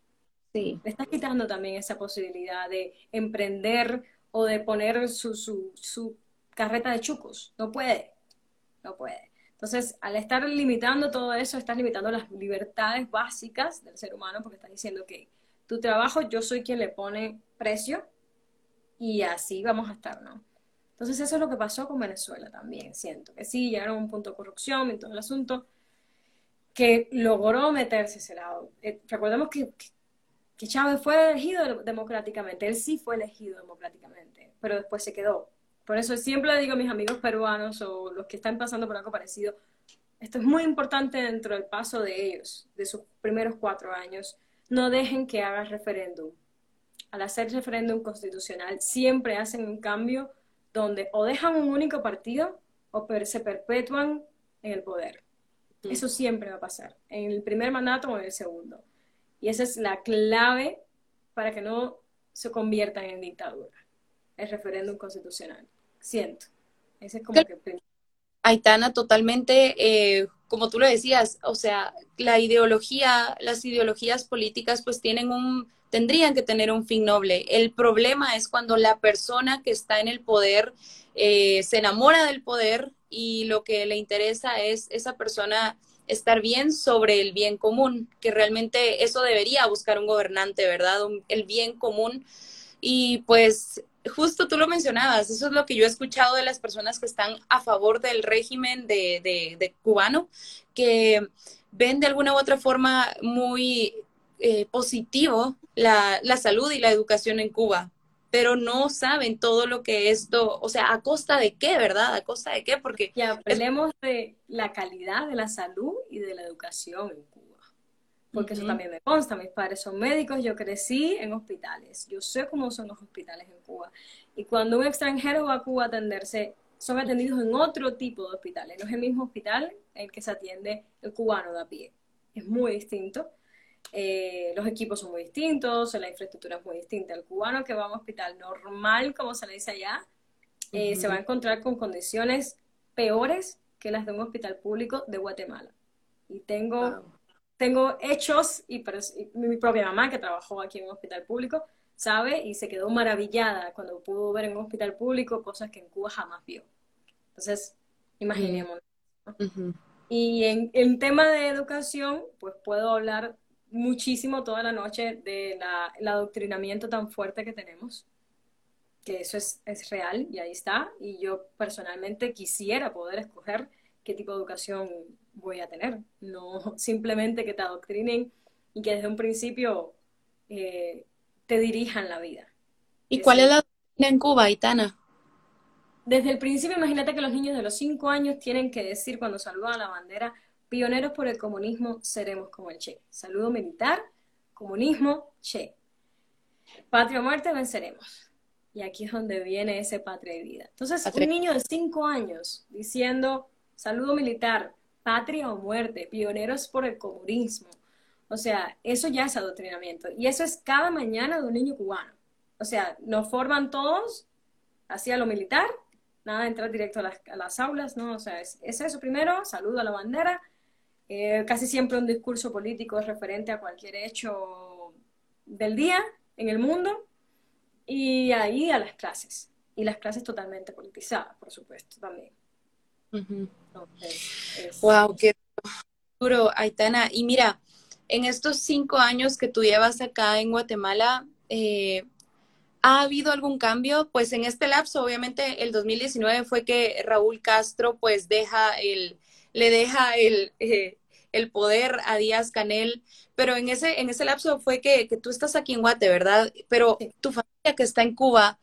sí. Le estás quitando también esa posibilidad de emprender o de poner su, su, su carreta de chucos. No puede, no puede. Entonces, al estar limitando todo eso, estás limitando las libertades básicas del ser humano porque estás diciendo que tu trabajo yo soy quien le pone precio y así vamos a estar, ¿no? Entonces eso es lo que pasó con Venezuela también, siento que sí, llegaron a un punto de corrupción y todo el asunto, que logró meterse ese lado. Eh, recordemos que, que Chávez fue elegido democráticamente, él sí fue elegido democráticamente, pero después se quedó. Por eso siempre le digo a mis amigos peruanos o los que están pasando por algo parecido, esto es muy importante dentro del paso de ellos, de sus primeros cuatro años. No dejen que haga referéndum. Al hacer referéndum constitucional, siempre hacen un cambio donde o dejan un único partido o se perpetúan en el poder. Eso siempre va a pasar, en el primer mandato o en el segundo. Y esa es la clave para que no se conviertan en dictadura, el referéndum constitucional. Siento. Ese es como que... Aitana, totalmente, eh, como tú lo decías, o sea, la ideología, las ideologías políticas pues tienen un, tendrían que tener un fin noble. El problema es cuando la persona que está en el poder eh, se enamora del poder y lo que le interesa es esa persona estar bien sobre el bien común, que realmente eso debería buscar un gobernante, ¿verdad? el bien común. Y pues justo tú lo mencionabas, eso es lo que yo he escuchado de las personas que están a favor del régimen de, cubano, que ven de alguna u otra forma muy eh, positivo la, la salud y la educación en Cuba, pero no saben todo lo que esto, o sea, a costa de qué, ¿verdad? A costa de qué, porque... Ya hablemos de la calidad de la salud y de la educación en Cuba, porque eso también me consta, mis padres son médicos, yo crecí en hospitales, yo sé cómo son los hospitales en Cuba, y cuando un extranjero va a Cuba a atenderse, son atendidos en otro tipo de hospitales, no es el mismo hospital en el que se atiende el cubano de a pie, es muy distinto eh, los equipos son muy distintos, la infraestructura es muy distinta. El cubano que va a un hospital normal, como se le dice allá, eh, se va a encontrar con condiciones peores que las de un hospital público de Guatemala. Y tengo, tengo hechos, y, mi propia mamá que trabajó aquí en un hospital público, sabe y se quedó maravillada cuando pudo ver en un hospital público cosas que en Cuba jamás vio. Entonces, imaginémonos. Y en, en tema de educación, pues puedo hablar muchísimo toda la noche de la, el adoctrinamiento tan fuerte que tenemos, que eso es, es, real y ahí está. Y yo personalmente quisiera poder escoger qué tipo de educación voy a tener, no simplemente que te adoctrinen y que desde un principio eh, te dirijan la vida. ¿Y cuál es la doctrina en Cuba, Itana? Desde el principio, imagínate que los niños de los cinco años tienen que decir cuando saludan a la bandera, Pioneros por el comunismo, seremos como el Che. Saludo militar, comunismo, Che. Patria o muerte, venceremos. Y aquí es donde viene ese patria y vida. Entonces, un niño de cinco años diciendo, saludo militar, patria o muerte, pioneros por el comunismo. O sea, eso ya es adoctrinamiento. Y eso es cada mañana de un niño cubano. O sea, nos forman todos hacia lo militar, nada de entrar directo a las, aulas, ¿no? O sea, es, es, eso primero, saludo a la bandera, eh, casi siempre un discurso político es referente a cualquier hecho del día en el mundo y ahí a las clases. Y las clases totalmente politizadas, por supuesto, también. wow, qué duro, Aitana. Y mira, en estos cinco años que tú llevas acá en Guatemala, eh, ¿Ha habido algún cambio? Pues en este lapso, obviamente, el 2019 fue que Raúl Castro pues deja el, le deja el, eh, el poder a Díaz Canel, pero en ese, en ese lapso fue que, que tú estás aquí en Guate, ¿verdad? Pero tu familia que está en Cuba,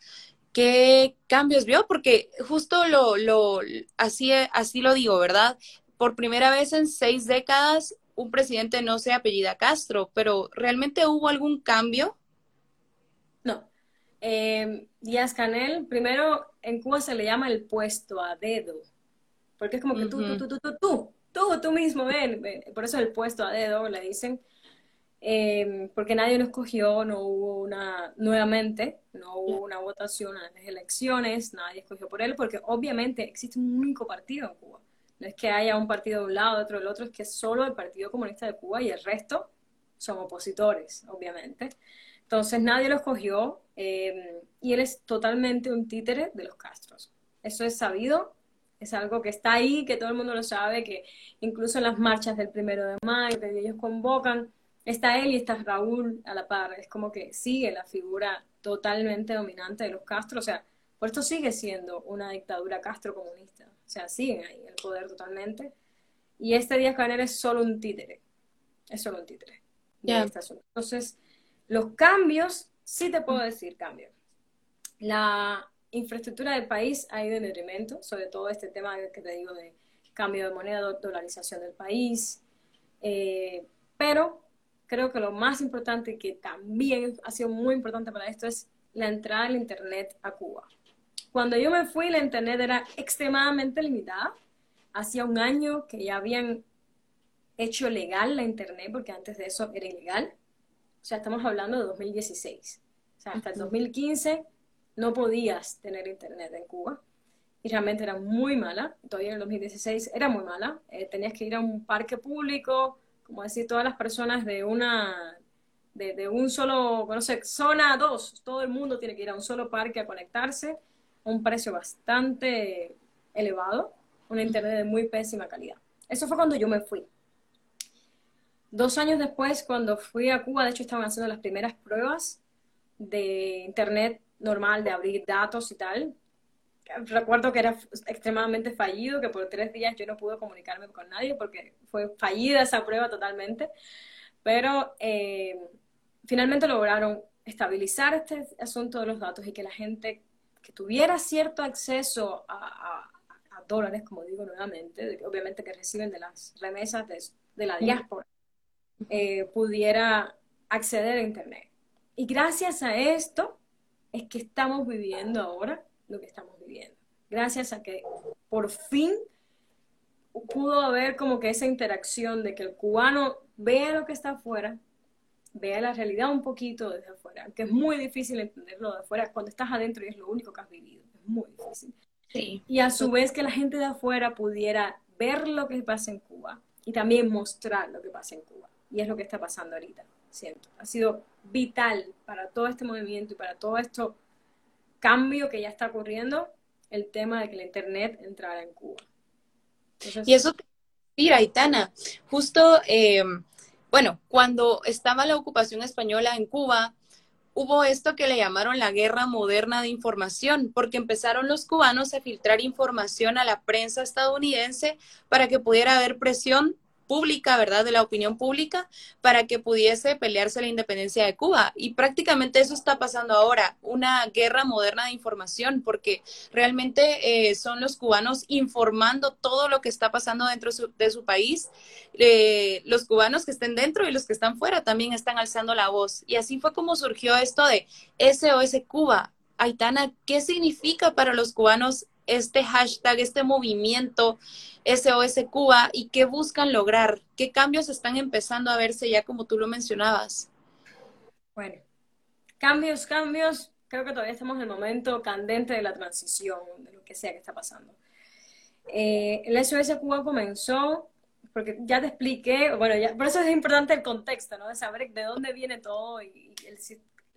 ¿qué cambios vio? Porque justo lo, lo, así, así lo digo, ¿verdad? Por primera vez en seis décadas, un presidente no se apellida Castro, pero ¿realmente hubo algún cambio? No. Eh, Díaz Canel, primero en Cuba se le llama el puesto a dedo, porque es como que tú, tú, tú, tú, tú, tú, tú, tú mismo, ven, por eso el puesto a dedo, le dicen, eh, porque nadie lo escogió, no hubo una, nuevamente, no hubo una votación en las elecciones, nadie escogió por él, porque obviamente existe un único partido en Cuba. No es que haya un partido de un lado, otro del otro, es que solo el Partido Comunista de Cuba y el resto son opositores, obviamente. Entonces nadie lo escogió eh, y él es totalmente un títere de los Castros. Eso es sabido, es algo que está ahí, que todo el mundo lo sabe, que incluso en las marchas del primero de mayo, que ellos convocan, está él y está Raúl a la par. Es como que sigue la figura totalmente dominante de los Castro. O sea, por esto sigue siendo una dictadura Castro comunista. O sea, siguen ahí el poder totalmente. Y este Díaz Canel es solo un títere. Es solo un títere. Entonces, los cambios, sí te puedo decir cambios. La infraestructura del país ha ido en detrimento, sobre todo este tema que te digo de cambio de moneda, dolarización del país, eh, pero creo que lo más importante que también ha sido muy importante para esto es la entrada del Internet a Cuba. Cuando yo me fui, la Internet era extremadamente limitada. Hacía un año que ya habían hecho legal la Internet, porque antes de eso era ilegal. O sea, estamos hablando de 2016. O sea, hasta el 2015 no podías tener internet en Cuba. Y realmente era muy mala. Todavía en el 2016 era muy mala. Eh, tenías que ir a un parque público, como decir, todas las personas de una, de, un solo, no sé, zona 2, todo el mundo tiene que ir a un solo parque a conectarse, un precio bastante elevado, una internet de muy pésima calidad. Eso fue cuando yo me fui. Dos años después, cuando fui a Cuba, de hecho estaban haciendo las primeras pruebas de internet normal de abrir datos y tal. Recuerdo que era extremadamente fallido, que por tres días yo no pude comunicarme con nadie porque fue fallida esa prueba totalmente. Pero eh, finalmente lograron estabilizar este asunto de los datos y que la gente que tuviera cierto acceso a, dólares, como digo nuevamente, obviamente que reciben de las remesas de, la diáspora, eh, pudiera acceder a Internet. Y gracias a esto, es que estamos viviendo ahora lo que estamos viviendo. Gracias a que por fin pudo haber como que esa interacción de que el cubano vea lo que está afuera, vea la realidad un poquito desde afuera, que es muy difícil entenderlo de afuera cuando estás adentro y es lo único que has vivido, es muy difícil. Y a su vez que la gente de afuera pudiera ver lo que pasa en Cuba y también mostrar lo que pasa en Cuba. Y es lo que está pasando ahorita, siento. Ha sido vital para todo este movimiento y para todo esto cambio que ya está ocurriendo, el tema de que la Internet entrara en Cuba. y eso, mira, Itana, justo, eh, bueno, cuando estaba la ocupación española en Cuba, hubo esto que le llamaron la guerra moderna de información, porque empezaron los cubanos a filtrar información a la prensa estadounidense para que pudiera haber presión pública, ¿verdad? De la opinión pública para que pudiese pelearse la independencia de Cuba. Y prácticamente eso está pasando ahora, una guerra moderna de información, porque realmente eh, son los cubanos informando todo lo que está pasando dentro de su país. Eh, los cubanos que estén dentro y los que están fuera también están alzando la voz. Y así fue como surgió esto de SOS Cuba. Aitana, ¿qué significa para los cubanos este hashtag, este movimiento SOS Cuba y qué buscan lograr? ¿Qué cambios están empezando a verse ya como tú lo mencionabas? Bueno, cambios, cambios. Creo que todavía estamos en el momento candente de la transición, de lo que sea que está pasando. Eh, el SOS Cuba comenzó, porque ya te expliqué, bueno, ya, por eso es importante el contexto, ¿no? De saber de dónde viene todo y, el,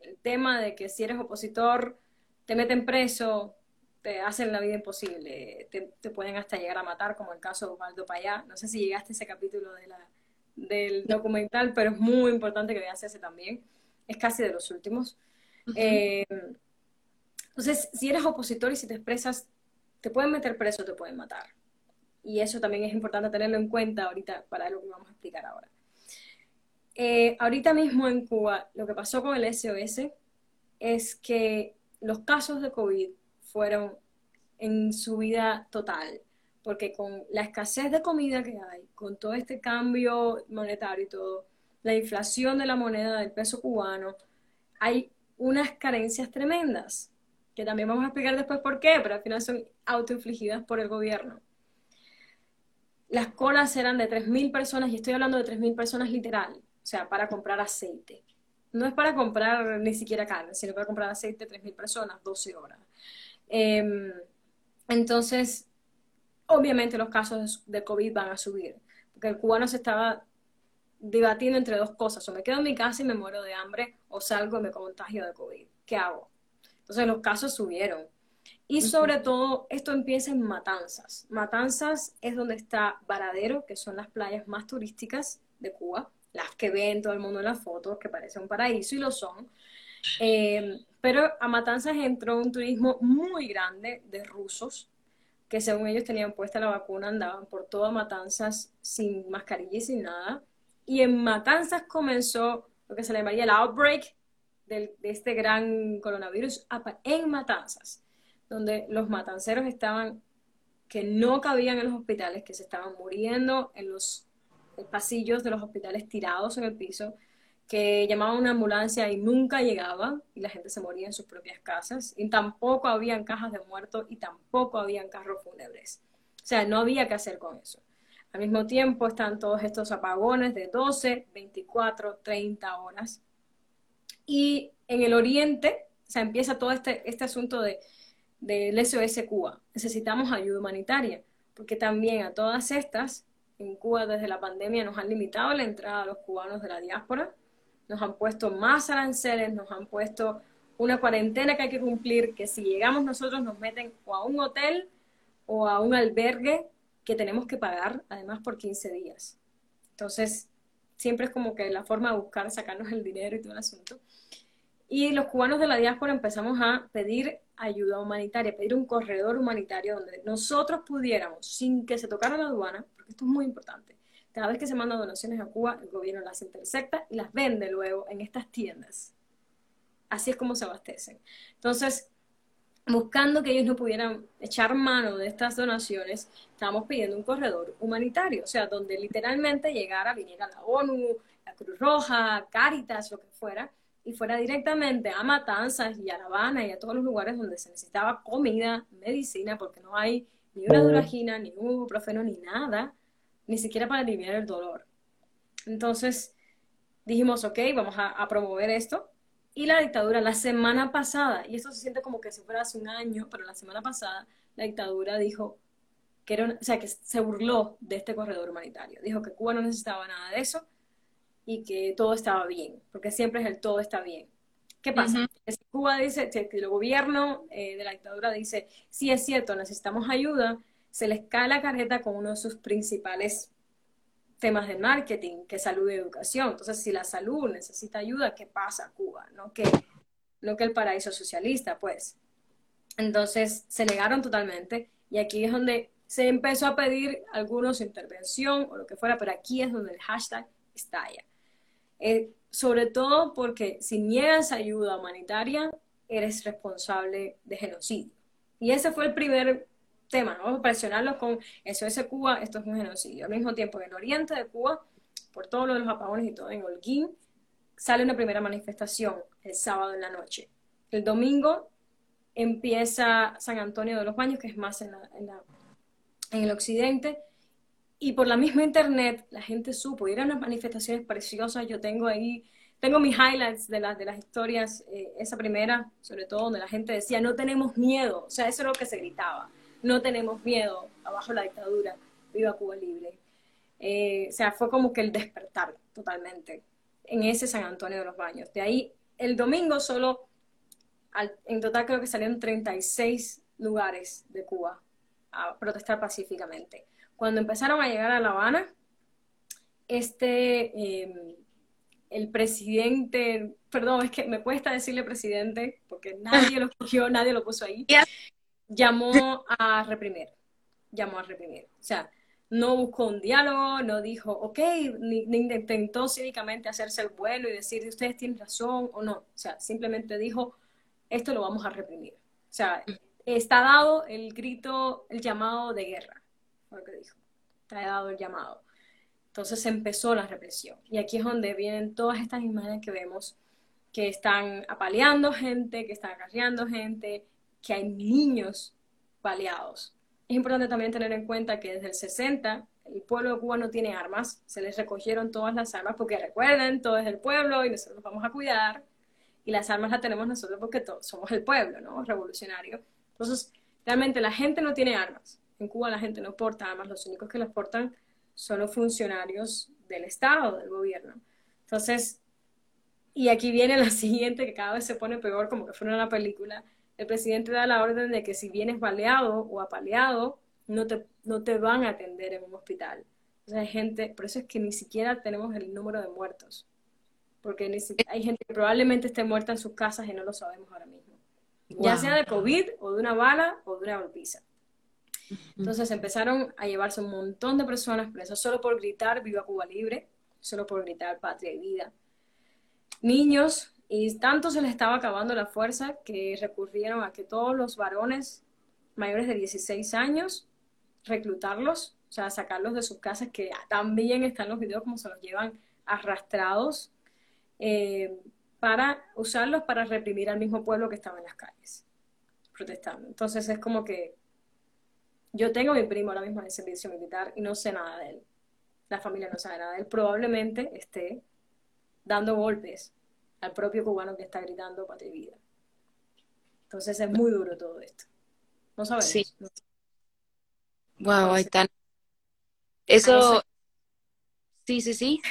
el tema de que si eres opositor, te meten preso, te hacen la vida imposible, te, pueden hasta llegar a matar, como el caso de Osvaldo Payá. No sé si llegaste a ese capítulo de la, del documental, pero es muy importante que veas ese también. Es casi de los últimos. Eh, Entonces, si eres opositor y si te expresas, te pueden meter preso, te pueden matar. Y eso también es importante tenerlo en cuenta ahorita para lo que vamos a explicar ahora. Eh, ahorita mismo en Cuba, lo que pasó con el SOS es que los casos de COVID fueron en su vida total, porque con la escasez de comida que hay, con todo este cambio monetario y todo, la inflación de la moneda del peso cubano, hay unas carencias tremendas, que también vamos a explicar después por qué, pero al final son autoinfligidas por el gobierno. Las colas eran de 3.000 personas, y estoy hablando de 3.000 personas literal, o sea, para comprar aceite. No es para comprar ni siquiera carne, sino para comprar aceite 3.000 personas, 12 horas. Em, entonces, obviamente los casos de COVID van a subir, porque el cubano se estaba debatiendo entre dos cosas, o me quedo en mi casa y me muero de hambre, o salgo y me contagio de COVID. ¿Qué hago? Entonces los casos subieron. Y sobre todo, esto empieza en Matanzas. Matanzas es donde está Varadero, que son las playas más turísticas de Cuba, las que ven todo el mundo en las fotos, que parece un paraíso y lo son. Eh, pero a Matanzas entró un turismo muy grande de rusos, que según ellos tenían puesta la vacuna, andaban por toda Matanzas sin mascarilla y sin nada. Y en Matanzas comenzó lo que se le llamaría el outbreak de este gran coronavirus en Matanzas, donde los matanceros estaban que no cabían en los hospitales, que se estaban muriendo en los pasillos de los hospitales tirados en el piso, que llamaban una ambulancia y nunca llegaba y la gente se moría en sus propias casas y tampoco habían cajas de muertos y tampoco habían carros fúnebres. O sea, no había que hacer con eso. Al mismo tiempo están todos estos apagones de 12, 24, 30 horas. Y en el oriente, o sea, empieza todo este, este asunto de, del SOS Cuba. Necesitamos ayuda humanitaria, porque también a todas estas en Cuba desde la pandemia nos han limitado la entrada a los cubanos de la diáspora, nos han puesto más aranceles, nos han puesto una cuarentena que hay que cumplir, que si llegamos nosotros nos meten o a un hotel o a un albergue que tenemos que pagar además por 15 días. Entonces, siempre es como que la forma de buscar sacarnos el dinero y todo el asunto. Y los cubanos de la diáspora empezamos a pedir ayuda humanitaria, pedir un corredor humanitario donde nosotros pudiéramos, sin que se tocara la aduana, porque esto es muy importante, cada vez que se mandan donaciones a Cuba, el gobierno las intercepta y las vende luego en estas tiendas. Así es como se abastecen. Entonces, buscando que ellos no pudieran echar mano de estas donaciones, estábamos pidiendo un corredor humanitario, o sea, donde literalmente llegara, viniera la ONU, la Cruz Roja, Cáritas, lo que fuera, y fuera directamente a Matanzas y a La Habana y a todos los lugares donde se necesitaba comida, medicina, porque no hay ni una duragina, ni un ibuprofeno, ni nada, ni siquiera para aliviar el dolor. Entonces dijimos, ok, vamos a, promover esto. Y la dictadura, la semana pasada, y esto se siente como que si fuera hace un año, pero la semana pasada, la dictadura dijo que era, o sea, que se burló de este corredor humanitario. Dijo que Cuba no necesitaba nada de eso, y que todo estaba bien, porque siempre es el todo está bien. ¿Qué pasa? Si Cuba dice, que el gobierno eh, de la dictadura dice, sí es cierto, necesitamos ayuda, se les cae la carreta con uno de sus principales temas de marketing, que es salud y educación. Entonces, si la salud necesita ayuda, ¿qué pasa Cuba? No que, no que el paraíso socialista, pues. Entonces, se negaron totalmente y aquí es donde se empezó a pedir algunos intervención o lo que fuera, pero aquí es donde el hashtag estalla. Eh, sobre todo porque si niegas ayuda humanitaria, eres responsable de genocidio. Y ese fue el primer tema, ¿no? Presionarlos con SOS Cuba, esto es un genocidio. Al mismo tiempo, en el oriente de Cuba, por todo lo de los apagones y todo, en Holguín, sale una primera manifestación el sábado en la noche. El domingo empieza San Antonio de los Baños, que es más en, en el occidente, y por la misma internet la gente supo, y eran unas manifestaciones preciosas, yo tengo ahí, tengo mis highlights de, las de las historias, eh, esa primera, sobre todo donde la gente decía, no tenemos miedo, o sea, eso es lo que se gritaba, no tenemos miedo, abajo la dictadura, viva Cuba libre. Eh, o sea, fue como que el despertar totalmente en ese San Antonio de los Baños. De ahí, el domingo solo, en total creo que salieron 36 lugares de Cuba a protestar pacíficamente. Cuando empezaron a llegar a La Habana, este, em, el presidente, perdón, es que me cuesta decirle presidente porque nadie lo escogió, nadie lo puso ahí, llamó a reprimir, llamó a reprimir. O sea, no buscó un diálogo, no dijo, ok, ni, intentó cínicamente hacerse el bueno y decir, ustedes tienen razón o no. O sea, simplemente dijo, esto lo vamos a reprimir. O sea, está dado el grito, el llamado de guerra, lo que dijo. Está dado el llamado. Entonces empezó la represión. Y aquí es donde vienen todas estas imágenes que vemos, que están apaleando gente, que están acarreando gente, que hay niños baleados. Es importante también tener en cuenta que desde el 60 el pueblo de Cuba no tiene armas, se les recogieron todas las armas porque recuerden, todo es el pueblo y nosotros vamos a cuidar y las armas las tenemos nosotros porque somos el pueblo, ¿no? Revolucionario. Entonces, realmente la gente no tiene armas. En Cuba la gente no porta armas, los únicos que las portan son los funcionarios del Estado, del gobierno. Entonces, y aquí viene la siguiente que cada vez se pone peor, como que fuera una película. El presidente da la orden de que si vienes baleado o apaleado, no te, no te van a atender en un hospital. O sea, hay gente, por eso es que ni siquiera tenemos el número de muertos. Porque hay gente que probablemente esté muerta en sus casas y no lo sabemos ahora mismo. Ya sea de COVID o de una bala o de una golpiza. Entonces empezaron a llevarse un montón de personas presas solo por gritar Viva Cuba Libre, solo por gritar Patria y Vida. Niños, y tanto se les estaba acabando la fuerza que recurrieron a que todos los varones mayores de 16 años, reclutarlos, o sea, sacarlos de sus casas, que también están los videos como se los llevan arrastrados, eh, para usarlos para reprimir al mismo pueblo que estaba en las calles, protestando. Entonces es como que yo tengo a mi primo ahora mismo en el servicio militar y no sé nada de él. La familia no sabe nada de él. Probablemente esté dando golpes al propio cubano que está gritando patria y vida. Entonces es muy duro todo esto. No sabemos. Sí. Wow, ahí está. Eso, sí, sí, sí.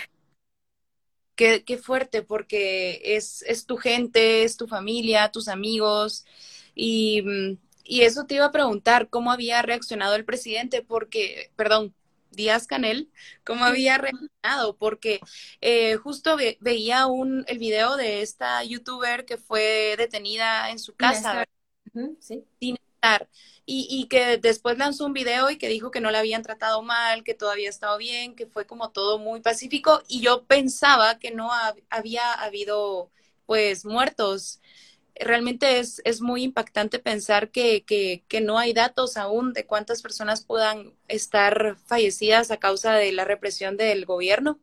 Qué, qué, fuerte, porque es, es tu gente, es tu familia, tus amigos, y mm, y eso te iba a preguntar, ¿cómo había reaccionado el presidente? Porque, perdón, Díaz Canel, ¿cómo había reaccionado? Porque eh, justo veía un, el video de esta youtuber que fue detenida en su casa sin estar. Y, y, que después lanzó un video y que dijo que no la habían tratado mal, que todo había estado bien, que fue como todo muy pacífico. Y yo pensaba que no había habido pues muertos realmente es, es muy impactante pensar que, que, no hay datos aún de cuántas personas puedan estar fallecidas a causa de la represión del gobierno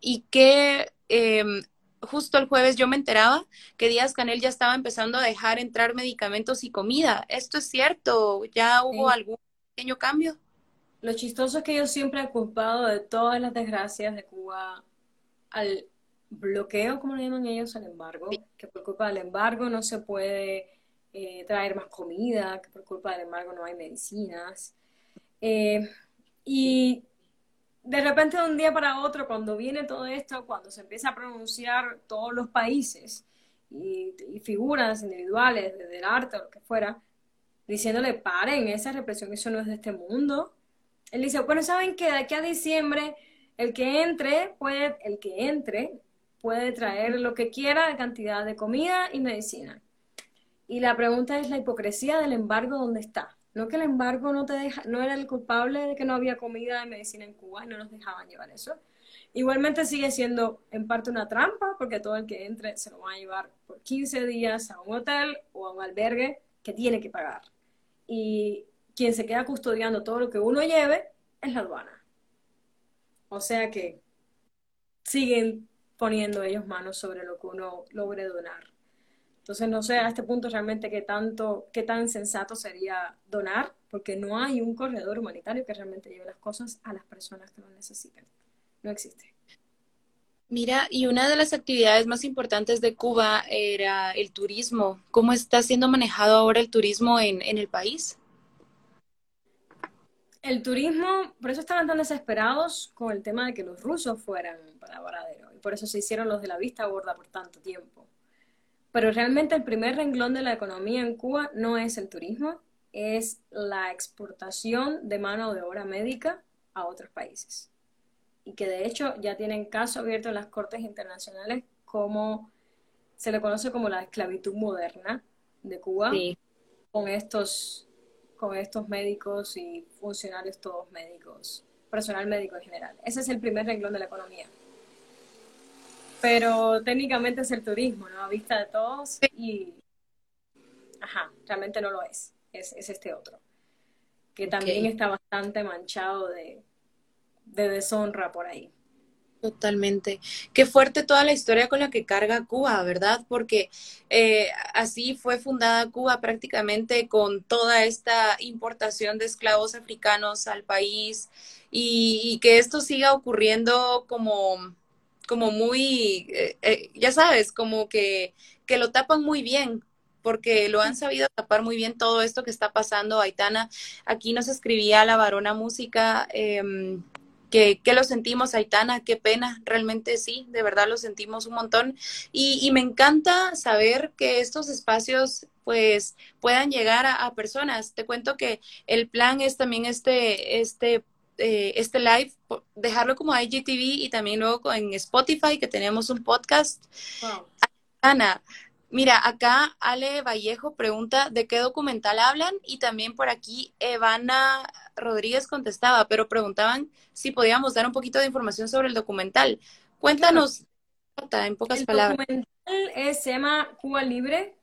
y que em, justo el jueves yo me enteraba que Díaz Canel ya estaba empezando a dejar entrar medicamentos y comida. ¿Esto es cierto? ¿Ya hubo algún pequeño cambio? Lo chistoso es que yo siempre he culpado de todas las desgracias de Cuba al bloqueo, como le llaman ellos, al embargo, que por culpa del embargo no se puede eh, traer más comida, que por culpa del embargo no hay medicinas. Eh, y de repente de un día para otro, cuando viene todo esto, cuando se empieza a pronunciar todos los países y, figuras individuales, desde el arte o lo que fuera, diciéndole, paren, esa represión, eso no es de este mundo. Él dice, bueno, ¿saben que de aquí a diciembre el que entre puede, el que entre puede traer lo que quiera de cantidad de comida y medicina. Y la pregunta es la hipocresía del embargo, ¿dónde está? No que el embargo no te deja, no era el culpable de que no había comida y medicina en Cuba y no nos dejaban llevar eso. Igualmente sigue siendo en parte una trampa, porque todo el que entre se lo va a llevar por 15 días a un hotel o a un albergue que tiene que pagar. Y quien se queda custodiando todo lo que uno lleve es la aduana. O sea que siguen poniendo ellos manos sobre lo que uno logre donar. Entonces no sé a este punto realmente qué tanto, qué tan sensato sería donar, porque no hay un corredor humanitario que realmente lleve las cosas a las personas que lo necesitan. No existe. Mira, y una de las actividades más importantes de Cuba era el turismo. ¿Cómo está siendo manejado ahora el turismo en, en el país? El turismo, por eso estaban tan desesperados con el tema de que los rusos fueran para Varadero por eso se hicieron los de la vista gorda por tanto tiempo. Pero realmente el primer renglón de la economía en Cuba no es el turismo, es la exportación de mano de obra médica a otros países. y que de hecho ya tienen caso abierto en las cortes internacionales como se le conoce como la esclavitud moderna de Cuba con estos con estos médicos y funcionarios todos médicos, personal médico en general. Ese es el primer renglón de la economía. Pero técnicamente es el turismo, ¿no? A vista de todos y... Ajá, realmente no lo es. Es, este otro. Que también está bastante manchado de, de deshonra por ahí. Totalmente. Qué fuerte toda la historia con la que carga Cuba, ¿verdad? Porque eh, así fue fundada Cuba prácticamente con toda esta importación de esclavos africanos al país y, que esto siga ocurriendo como, como muy, eh, eh, ya sabes, como que, que lo tapan muy bien, porque lo han sabido tapar muy bien todo esto que está pasando. Aitana, aquí nos escribía la varona música. Eh, que, lo sentimos, Aitana, qué pena, realmente sí, de verdad lo sentimos un montón. Y, me encanta saber que estos espacios pues puedan llegar a, personas. Te cuento que el plan es también este, este, eh, este live, dejarlo como IGTV y también luego en Spotify, que tenemos un podcast. Ana, Mira, acá Ale Vallejo pregunta de qué documental hablan y también por aquí Evana Rodríguez contestaba, pero preguntaban si podíamos dar un poquito de información sobre el documental. Cuéntanos en pocas palabras. El documental se llama Cuba Libre.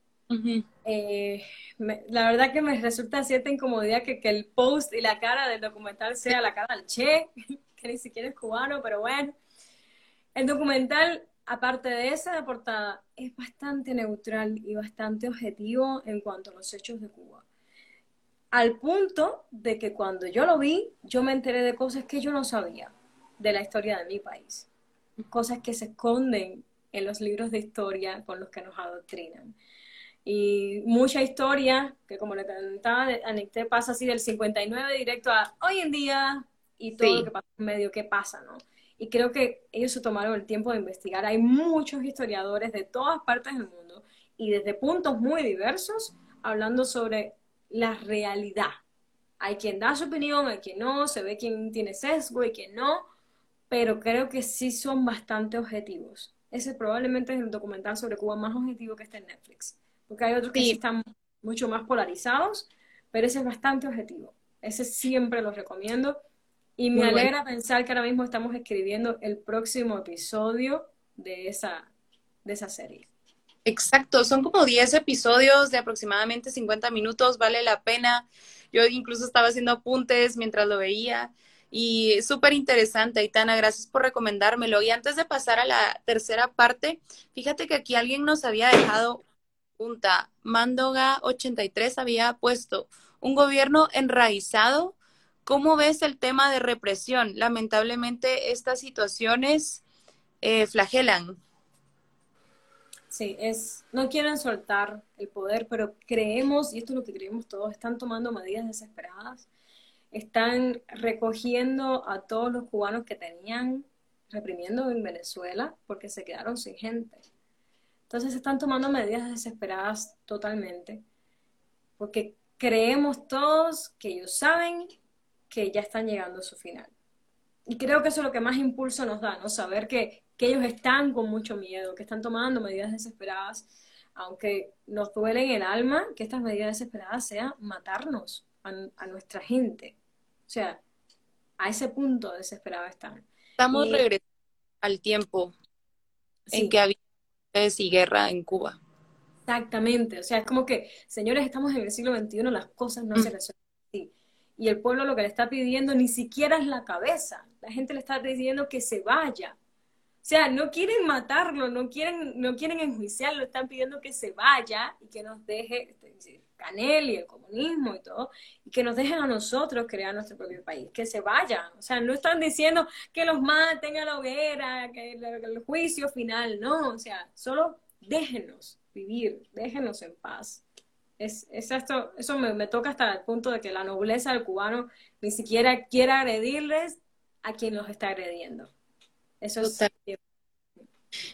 Eh, la verdad que me resulta cierta incomodidad que, que el post y la cara del documental sea la cara del Che, que ni siquiera es cubano, pero bueno. El documental aparte de esa portada, es bastante neutral y bastante objetivo en cuanto a los hechos de Cuba. Al punto de que cuando yo lo vi, yo me enteré de cosas que yo no sabía de la historia de mi país. Cosas que se esconden en los libros de historia con los que nos adoctrinan. Y mucha historia, que como le comentaba, Anecté pasa así del 59 directo a hoy en día y todo lo que pasa en medio, qué pasa, ¿no? y creo que ellos se tomaron el tiempo de investigar. Hay muchos historiadores de todas partes del mundo y desde puntos muy diversos hablando sobre la realidad. Hay quien da su opinión, hay quien no, se ve quién tiene sesgo y quien no, pero creo que sí son bastante objetivos. Ese probablemente es el documental sobre Cuba más objetivo que está en Netflix, porque hay otros que sí están mucho más polarizados, pero ese es bastante objetivo. Ese siempre lo recomiendo y me alegra pensar que ahora mismo estamos escribiendo el próximo episodio de esa, de esa serie. Exacto, son como 10 episodios de aproximadamente 50 minutos, vale la pena. Yo incluso estaba haciendo apuntes mientras lo veía y súper interesante, Aitana, gracias por recomendármelo. Y antes de pasar a la tercera parte, fíjate que aquí alguien nos había dejado pregunta. Mandoga83 había puesto un gobierno enraizado ¿Cómo ves el tema de represión? Lamentablemente estas situaciones eh, flagelan. Sí, es, no quieren soltar el poder, pero creemos, y esto es lo que creemos todos, están tomando medidas desesperadas, están recogiendo a todos los cubanos que tenían reprimiendo en Venezuela porque se quedaron sin gente. Entonces están tomando medidas desesperadas totalmente, porque creemos todos que ellos saben que ya están llegando a su final. Y creo que eso es lo que más impulso nos da, ¿no? Saber que, ellos están con mucho miedo, que están tomando medidas desesperadas, aunque nos duele en el alma que estas medidas desesperadas sean matarnos a, nuestra gente. O sea, a ese punto desesperado están. Estamos regresando al tiempo en que había y guerra en Cuba. Exactamente, o sea, es como que, señores, estamos en el siglo XXI, las cosas no se resuelven y el pueblo lo que le está pidiendo ni siquiera es la cabeza. La gente le está pidiendo que se vaya. O sea, no quieren matarlo, no quieren, no quieren enjuiciarlo, están pidiendo que se vaya y que nos deje este, Canel y el comunismo y todo, y que nos dejen a nosotros crear nuestro propio país, que se vayan. O sea, no están diciendo que los maten a la hoguera, que el, el juicio final, no, o sea, solo déjenos vivir, déjenos en paz. Es, esto, eso me, toca hasta el punto de que la nobleza del cubano ni siquiera quiere agredirles a quien los está agrediendo. Eso es...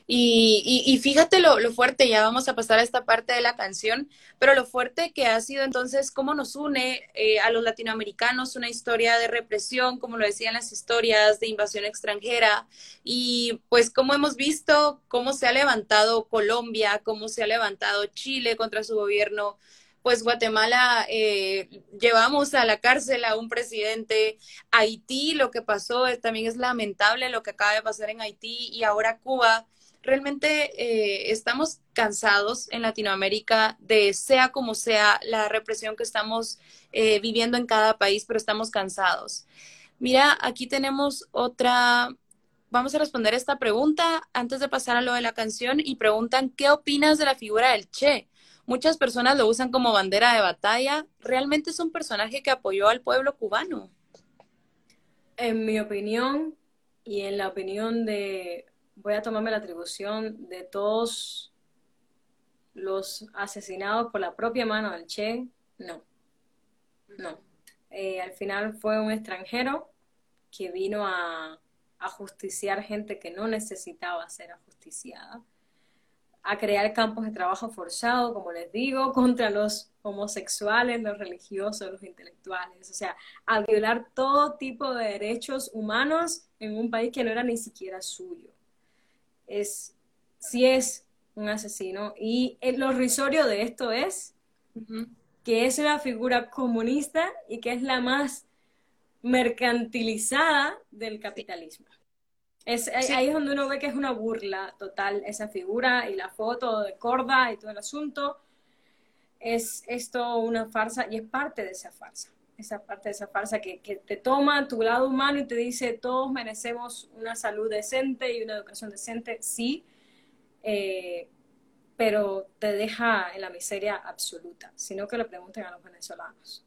Y, fíjate lo, fuerte, ya vamos a pasar a esta parte de la canción, pero lo fuerte que ha sido entonces cómo nos une eh, a los latinoamericanos una historia de represión, como lo decían las historias de invasión extranjera, y pues cómo hemos visto cómo se ha levantado Colombia, cómo se ha levantado Chile contra su gobierno, pues Guatemala eh, llevamos a la cárcel a un presidente, Haití, lo que pasó también es lamentable lo que acaba de pasar en Haití y ahora Cuba. Realmente eh, estamos cansados en Latinoamérica de sea como sea la represión que estamos eh, viviendo en cada país, pero estamos cansados. Mira, aquí tenemos otra, vamos a responder esta pregunta antes de pasar a lo de la canción y preguntan, ¿qué opinas de la figura del Che? Muchas personas lo usan como bandera de batalla. ¿Realmente es un personaje que apoyó al pueblo cubano? En mi opinión y en la opinión de, voy a tomarme la atribución de todos los asesinados por la propia mano del Che, no, no. Eh, al final fue un extranjero que vino a ajusticiar gente que no necesitaba ser ajusticiada a crear campos de trabajo forzado, como les digo, contra los homosexuales, los religiosos, los intelectuales, o sea, a violar todo tipo de derechos humanos en un país que no era ni siquiera suyo. Es, sí es un asesino y lo risorio de esto es que es una figura comunista y que es la más mercantilizada del capitalismo. Es, Ahí es donde uno ve que es una burla total esa figura y la foto de Corda y todo el asunto. Es esto una farsa y es parte de esa farsa. Esa parte de esa farsa que, que te toma tu lado humano y te dice todos merecemos una salud decente y una educación decente, sí, eh, pero te deja en la miseria absoluta, sino que le pregunten a los venezolanos.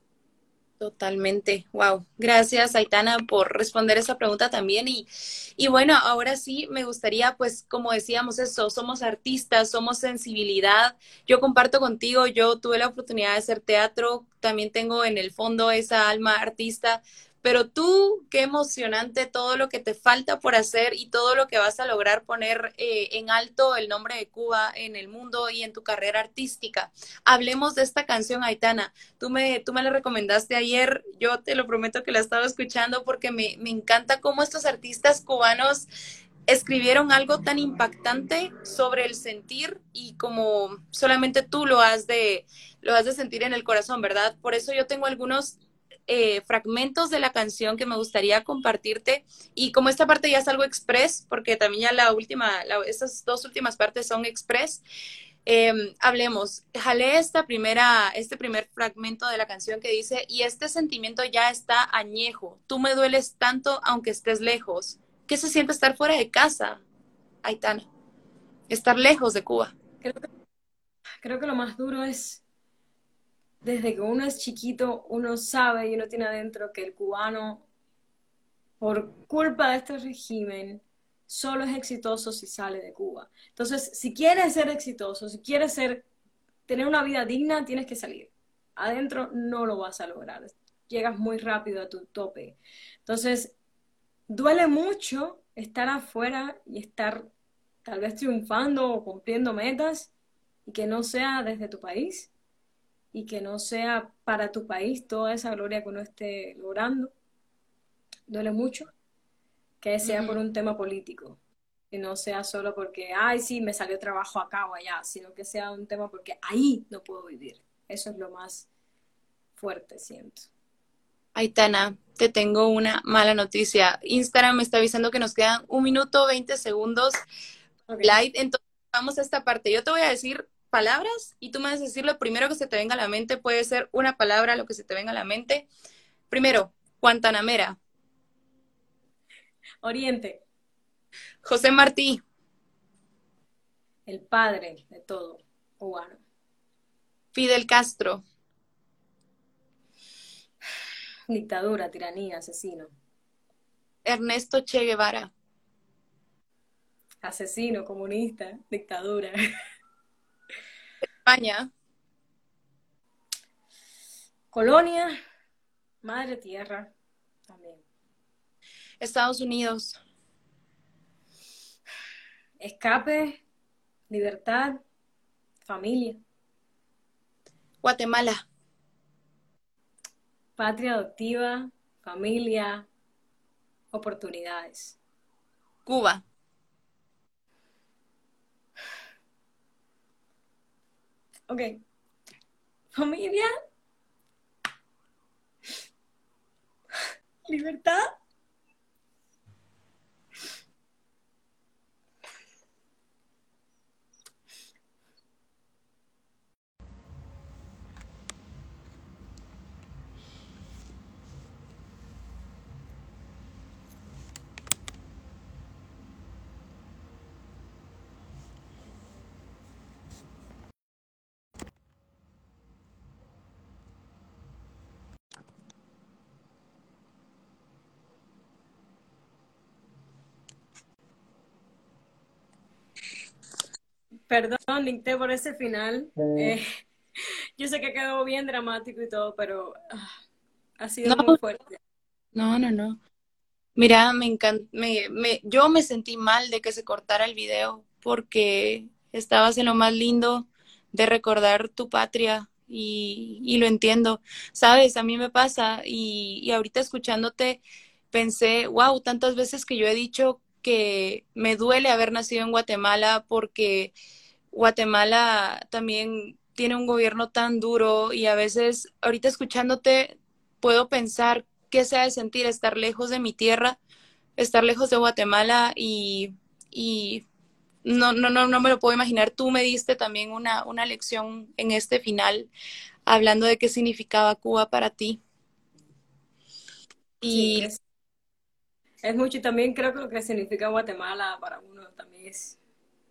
Totalmente, wow. Gracias, Aitana, por responder esa pregunta también. Y, y bueno, ahora sí me gustaría, pues, como decíamos eso, somos artistas, somos sensibilidad. Yo comparto contigo, yo tuve la oportunidad de hacer teatro, también tengo en el fondo esa alma artista, pero tú, qué emocionante todo lo que te falta por hacer y todo lo que vas a lograr poner eh, en alto el nombre de Cuba en el mundo y en tu carrera artística. Hablemos de esta canción, Aitana. Tú me, tú me la recomendaste ayer, yo te lo prometo que la estaba escuchando porque me, me encanta cómo estos artistas cubanos escribieron algo tan impactante sobre el sentir y como solamente tú lo has de lo has de sentir en el corazón, ¿verdad? Por eso yo tengo algunos eh, fragmentos de la canción que me gustaría compartirte. Y como esta parte ya es algo express, porque también ya la última, estas dos últimas partes son express, em, hablemos. Jalé esta primera, este primer fragmento de la canción que dice, y este sentimiento ya está añejo, tú me dueles tanto aunque estés lejos. ¿Qué se siente estar fuera de casa, Aitana? Estar lejos de Cuba. creo que lo más duro es desde que uno es chiquito, uno sabe y uno tiene adentro que el cubano, por culpa de este régimen, solo es exitoso si sale de Cuba. Entonces, si quieres ser exitoso, si quieres ser, tener una vida digna, tienes que salir. Adentro no lo vas a lograr. Llegas muy rápido a tu tope. Entonces, duele mucho estar afuera y estar tal vez triunfando o cumpliendo metas y que no sea desde tu país y que no sea para tu país toda esa gloria que uno esté logrando. Duele mucho que sea por un tema político, que no sea solo porque, ay, sí, me salió trabajo acá o allá, sino que sea un tema porque ahí no puedo vivir. Eso es lo más fuerte, siento. Aitana, te tengo una mala noticia. Instagram me está avisando que nos quedan un minuto, 20 segundos live. Entonces, vamos a esta parte. Yo te voy a decir palabras y tú me vas a decir lo primero que se te venga a la mente. Puede ser una palabra, lo que se te venga a la mente. Primero, Guantanamera. Oriente. José Martí. El padre de todo cubano. Fidel Castro. Dictadura, tiranía, asesino. Ernesto Che Guevara. Asesino, comunista, dictadura. España. Colonia, Madre Tierra, también. Estados Unidos. escape, libertad, familia. Guatemala. Patria adoptiva, familia, oportunidades. Cuba. Ok. Familia. Libertad. Perdón, Linkte, por ese final. Eh, yo sé que quedó bien dramático y todo, pero ah, ha sido muy fuerte. No, no, no. Mira, me encanta, me, me, yo me sentí mal de que se cortara el video porque estabas en lo más lindo de recordar tu patria y, y lo entiendo. Sabes, a mí me pasa y, y ahorita escuchándote pensé, wow, tantas veces que yo he dicho que me duele haber nacido en Guatemala porque Guatemala también tiene un gobierno tan duro y a veces ahorita escuchándote puedo pensar qué se ha de sentir estar lejos de mi tierra, estar lejos de Guatemala y, y no, no, no, no me lo puedo imaginar. Tú me diste también una, una lección en este final hablando de qué significaba Cuba para ti. Y es mucho y también creo que lo que significa Guatemala para uno también es,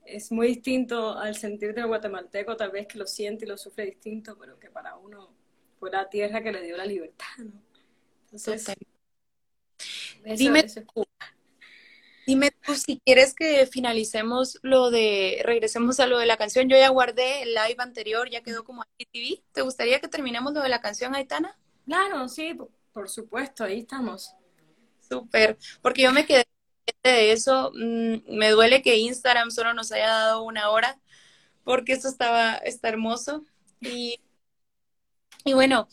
es muy distinto al sentir del guatemalteco, tal vez que lo siente y lo sufre distinto, pero que para uno fue la tierra que le dio la libertad, ¿no? Entonces, dime, dime tú si quieres que finalicemos lo de, regresemos a lo de la canción, yo ya guardé el live anterior, ya quedó como TV, ¿te gustaría que terminemos lo de la canción, Aitana? Claro, sí, por supuesto, ahí estamos. Súper, porque yo me quedé de eso. Mm, me duele que Instagram solo nos haya dado una hora, porque esto estaba, está hermoso. Y, y bueno,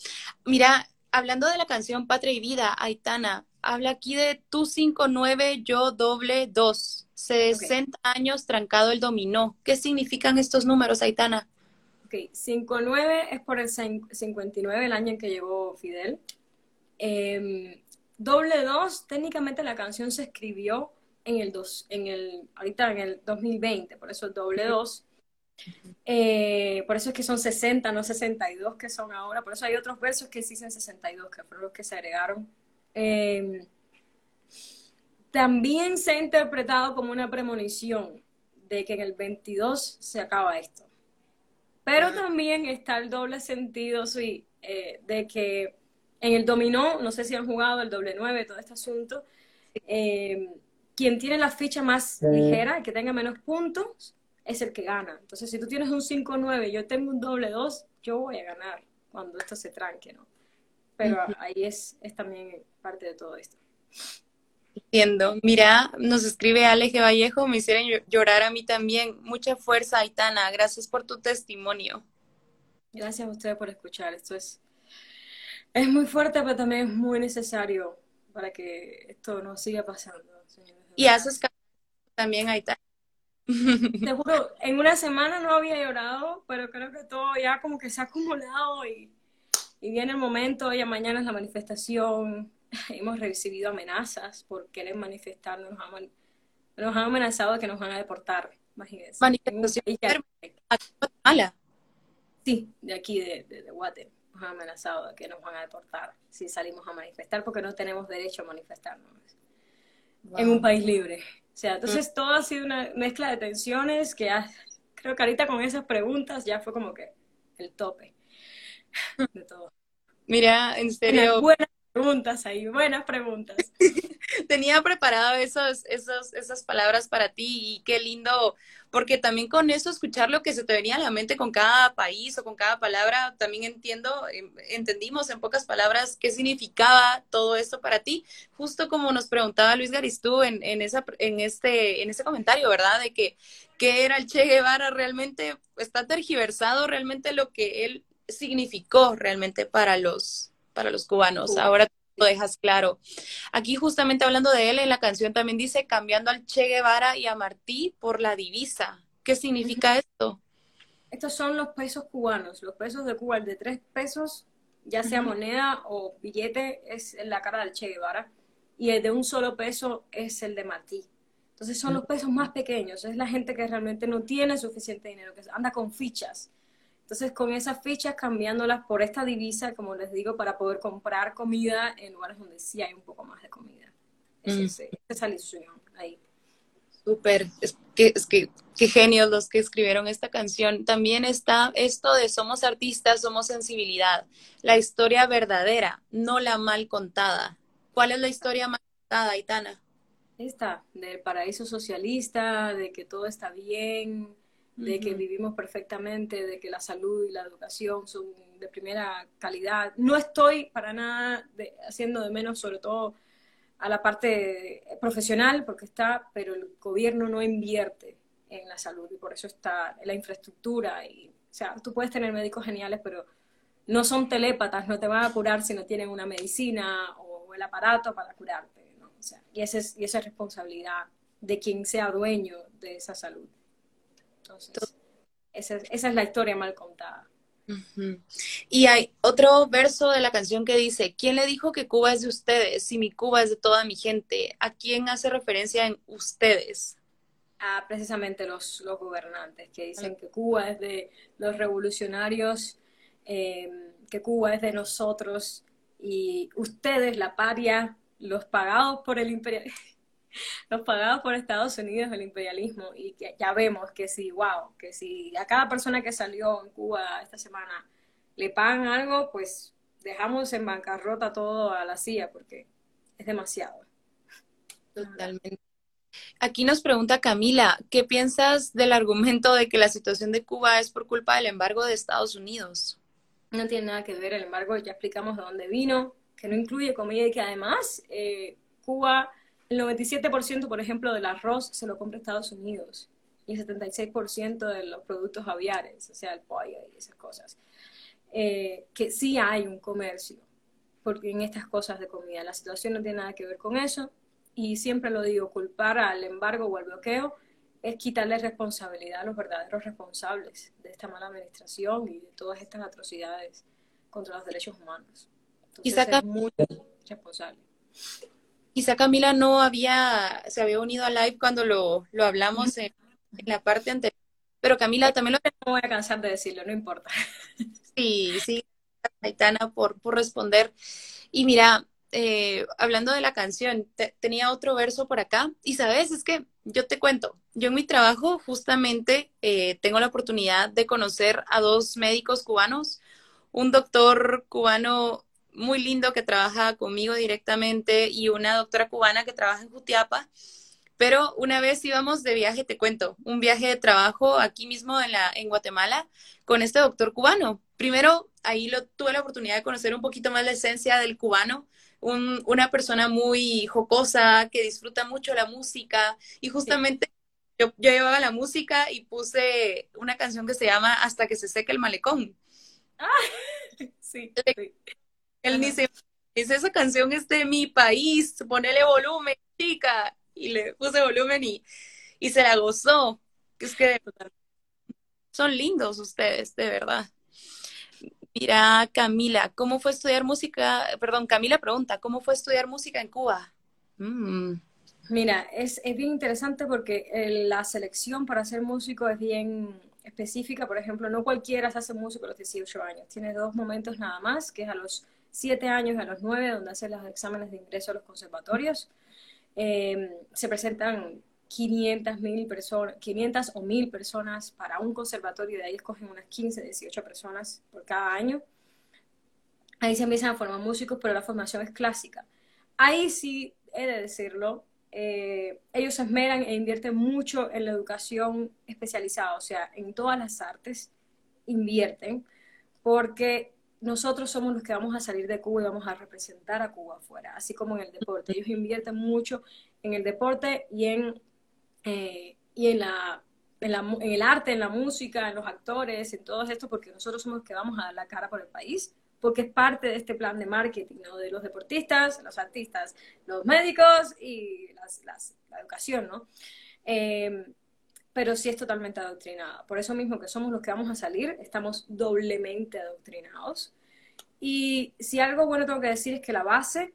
mira, hablando de la canción Patria y Vida, Aitana, habla aquí de tú 59, yo doble 2. 60 años trancado el dominó. ¿Qué significan estos números, Aitana? Ok, 59 es por el 59, el año en que llegó Fidel. Eh, Doble dos, técnicamente la canción se escribió en el dos, en el, ahorita en el 2020, por eso doble dos. Eh, por eso es que son 60, no 62 que son ahora. Por eso hay otros versos que sí dicen 62, que fueron los que se agregaron. Em, también se ha interpretado como una premonición de que en el 22 se acaba esto. Pero también está el doble sentido, sí, eh, de que en el dominó, no sé si han jugado el doble nueve, todo este asunto, eh, quien tiene la ficha más ligera, y que tenga menos puntos, es el que gana. Entonces, si tú tienes un 5-9 y yo tengo un doble 2, yo voy a ganar cuando esto se tranque, ¿no? Pero ahí es, es también parte de todo esto. Entiendo. Mira, nos escribe Aleje Vallejo, me hicieron llorar a mí también. Mucha fuerza, Aitana. Gracias por tu testimonio. Gracias a ustedes por escuchar. Esto es es muy fuerte, pero también es muy necesario para que esto no siga pasando. Y haces también ahí está. Te juro, en una semana no había llorado, pero creo que todo ya como que se ha acumulado y, y viene el momento, ya mañana es la manifestación, hemos recibido amenazas por querer manifestarnos, nos han, nos han amenazado de que nos van a deportar, imagínense. Manifestación Sí, de aquí, de, de, de Guate nos han amenazado de que nos van a deportar si salimos a manifestar porque no tenemos derecho a manifestarnos en un país libre. O sea, entonces todo ha sido una mezcla de tensiones que creo que ahorita con esas preguntas ya fue como que el tope de todo. Mira, en serio. Buenas preguntas ahí, buenas preguntas. tenía preparado esos, esos, esas palabras para ti y qué lindo, porque también con eso escuchar lo que se te venía a la mente con cada país o con cada palabra, también entiendo, em, entendimos en pocas palabras qué significaba todo esto para ti, justo como nos preguntaba Luis Garistú en, en, esa, en, este, en ese comentario, ¿verdad? De que qué era el Che Guevara realmente, está tergiversado realmente lo que él significó realmente para los, para los cubanos. Ahora lo dejas claro. Aquí justamente hablando de él, en la canción también dice, cambiando al Che Guevara y a Martí por la divisa. ¿Qué significa esto? Estos son los pesos cubanos, los pesos de Cuba, el de tres pesos, ya sea moneda o billete, es la cara del Che Guevara, y el de un solo peso es el de Martí. Entonces son los pesos más pequeños, es la gente que realmente no tiene suficiente dinero, que anda con fichas. Entonces, con esas fichas, cambiándolas por esta divisa, como les digo, para poder comprar comida en lugares donde sí hay un poco más de comida. Es mm. esa es la ilusión ahí. Súper, es que, es que qué genios los que escribieron esta canción. También está esto de somos artistas, somos sensibilidad, la historia verdadera, no la mal contada. ¿Cuál es la historia mal contada, Aitana? Esta, del paraíso socialista, de que todo está bien, de que vivimos perfectamente, de que la salud y la educación son de primera calidad. No estoy para nada haciendo de menos, sobre todo a la parte profesional, porque está, pero el gobierno no invierte en la salud y por eso está la infraestructura. Y, o sea, tú puedes tener médicos geniales, pero no son telépatas, no te van a curar si no tienen una medicina o el aparato para curarte. y, esa es, y esa es responsabilidad de quien sea dueño de esa salud. Entonces, esa, esa es la historia mal contada. Y hay otro verso de la canción que dice, ¿quién le dijo que Cuba es de ustedes si mi Cuba es de toda mi gente? ¿A quién hace referencia en ustedes? A precisamente los, los gobernantes que dicen que Cuba es de los revolucionarios, eh, que Cuba es de nosotros y ustedes, la paria, los pagados por el imperio los pagados por Estados Unidos el imperialismo y que ya vemos que si, wow, que si a cada persona que salió en Cuba esta semana le pagan algo, pues dejamos en bancarrota todo a la CIA porque es demasiado. Totalmente. Aquí nos pregunta Camila, ¿qué piensas del argumento de que la situación de Cuba es por culpa del embargo de Estados Unidos? No tiene nada que ver el embargo, ya explicamos de dónde vino, que no incluye comida y que además eh, Cuba el 97%, por ejemplo, del arroz se lo compra Estados Unidos y el 76% de los productos aviares, o sea, el pollo y esas cosas. Eh, que sí hay un comercio porque en estas cosas de comida. La situación no tiene nada que ver con eso y siempre lo digo, culpar al embargo o al bloqueo es quitarle responsabilidad a los verdaderos responsables de esta mala administración y de todas estas atrocidades contra los derechos humanos. y saca muy responsable. Quizá Camila no había, se había unido a live cuando lo, lo hablamos en, la parte anterior. Pero Camila también lo... No voy a cansar de decirlo, no importa. Sí, sí, Aitana, por, por responder. Y mira, eh, hablando de la canción, tenía otro verso por acá. Y sabes, es que yo te cuento, yo en mi trabajo justamente eh, tengo la oportunidad de conocer a dos médicos cubanos, un doctor cubano muy lindo que trabaja conmigo directamente y una doctora cubana que trabaja en Jutiapa. Pero una vez íbamos de viaje, te cuento, un viaje de trabajo aquí mismo en, la, en Guatemala con este doctor cubano. Primero, ahí lo, tuve la oportunidad de conocer un poquito más la esencia del cubano, una persona muy jocosa, que disfruta mucho la música y justamente yo, yo, llevaba la música y puse una canción que se llama Hasta que se seque el malecón. Ah, sí. Él dice, dice, esa canción es de mi país, ponele volumen, chica. Y le puse volumen y, y se la gozó. Es que son lindos ustedes, de verdad. Mira, Camila, ¿cómo fue estudiar música? Perdón, Camila pregunta, ¿cómo fue estudiar música en Cuba? Mm. Mira, es, es, bien interesante porque eh, la selección para ser músico es bien específica. Por ejemplo, no cualquiera se hace músico a los 18 años. Tiene dos momentos nada más, que es a los siete años a los nueve, donde hacen los exámenes de ingreso a los conservatorios. Eh, se presentan 500, mil personas, 500 o 1000 personas para un conservatorio, de ahí escogen unas 15, 18 personas por cada año. Ahí se empiezan a formar músicos, pero la formación es clásica. Ahí sí he de decirlo, eh, ellos se esmeran e invierten mucho en la educación especializada, o sea, en todas las artes invierten, porque nosotros somos los que vamos a salir de Cuba y vamos a representar a Cuba afuera, así como en el deporte. Ellos invierten mucho en el deporte y en, eh, y en, la, en, el arte, en la música, en los actores, en todo esto, porque nosotros somos los que vamos a dar la cara por el país porque es parte de este plan de marketing, ¿no? De los deportistas, los artistas, los médicos y la educación, ¿no? Eh, pero sí es totalmente adoctrinada. Por eso mismo que somos los que vamos a salir, estamos doblemente adoctrinados. Y si algo bueno tengo que decir es que la base,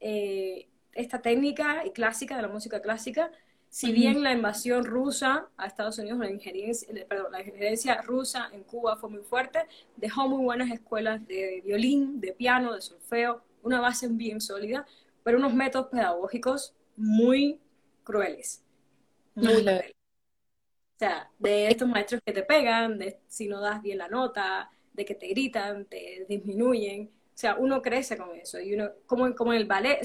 eh, esta técnica y clásica de la música clásica, si bien la invasión rusa a Estados Unidos, la injerencia, perdón, la injerencia rusa en Cuba fue muy fuerte, dejó muy buenas escuelas de violín, de piano, de solfeo, una base bien sólida, pero unos métodos pedagógicos muy crueles. Muy crueles. O sea, de estos maestros que te pegan, de si no das bien la nota, de que te gritan, te disminuyen. O sea, uno crece con eso. Y uno, como, como en el ballet.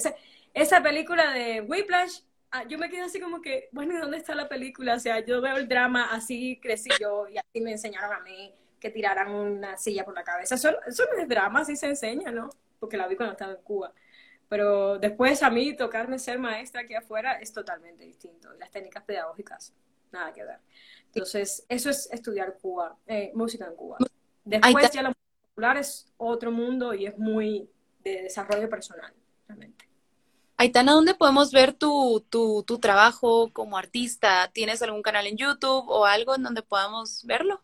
esa película de Whiplash Ah, yo me quedé así como que, bueno, ¿y dónde está la película? O sea, yo veo el drama, así crecí yo y así me enseñaron a mí que tiraran una silla por la cabeza. Eso, eso no es drama, así se enseña, ¿no? Porque la vi cuando estaba en Cuba. Pero después a mí tocarme ser maestra aquí afuera es totalmente distinto. Y las técnicas pedagógicas, nada que ver. Entonces, eso es estudiar Cuba, eh, música en Cuba. Después ya la música popular es otro mundo y es muy de desarrollo personal, realmente. Aitana, ¿dónde podemos ver tu, tu, tu, trabajo como artista? ¿Tienes algún canal en YouTube o algo en donde podamos verlo?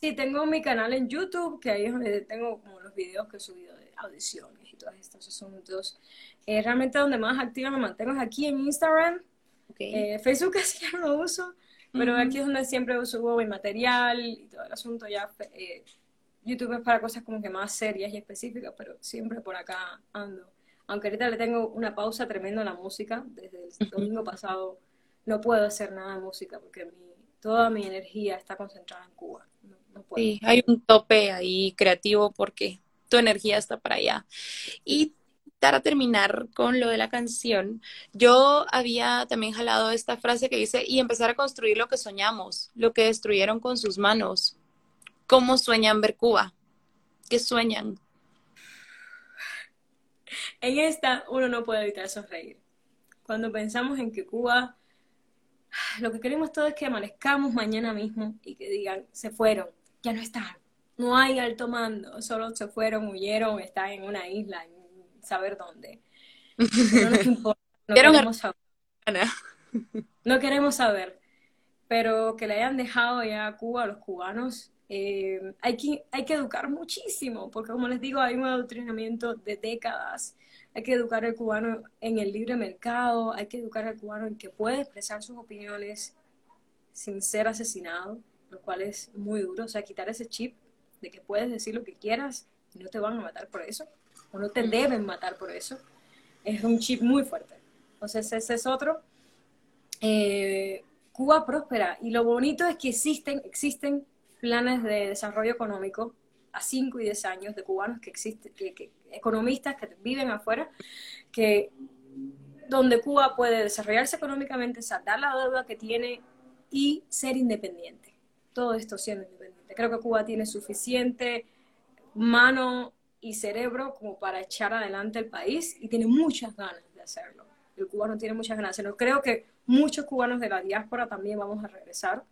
Sí, tengo mi canal en YouTube, que ahí es donde tengo como los videos que he subido de audiciones y todos estos asuntos. Eh, realmente donde más activa me mantengo es aquí en Instagram. Eh, Facebook casi ya no lo uso, pero aquí es donde siempre subo mi material y todo el asunto. Ya eh, YouTube es para cosas como que más serias y específicas, pero siempre por acá ando aunque ahorita le tengo una pausa tremenda a la música, desde el domingo pasado no puedo hacer nada de música porque toda mi energía está concentrada en Cuba. Sí, hay un tope ahí creativo porque tu energía está para allá. Y para terminar con lo de la canción, yo había también jalado esta frase que dice, y empezar a construir lo que soñamos, lo que destruyeron con sus manos. ¿Cómo sueñan ver Cuba? ¿Qué sueñan? en esta uno no puede evitar sonreír. Cuando pensamos en que Cuba, lo que queremos todo es que amanezcamos mañana mismo y que digan, se fueron, ya no están, no hay alto mando, solo se fueron, huyeron, están en una isla, en saber dónde. No nos importa, no queremos saber. No queremos saber, pero que le hayan dejado ya a Cuba a los cubanos eh, hay, que, hay que educar muchísimo, porque como les digo, hay un adoctrinamiento de décadas. Hay que educar al cubano en el libre mercado, hay que educar al cubano en que puede expresar sus opiniones sin ser asesinado, lo cual es muy duro. O sea, quitar ese chip de que puedes decir lo que quieras y no te van a matar por eso, no te deben matar por eso, es un chip muy fuerte. Entonces, ese es otro. Eh, Cuba próspera y lo bonito es que existen, existen planes de desarrollo económico a 5 y 10 años de cubanos que existen, que, economistas que viven afuera, que donde Cuba puede desarrollarse económicamente, saldar la deuda que tiene y ser independiente. Todo esto siendo independiente. Creo que Cuba tiene suficiente mano y cerebro como para echar adelante el país y tiene muchas ganas de hacerlo. El cubano tiene muchas ganas. Pero creo que muchos cubanos de la diáspora también vamos a regresar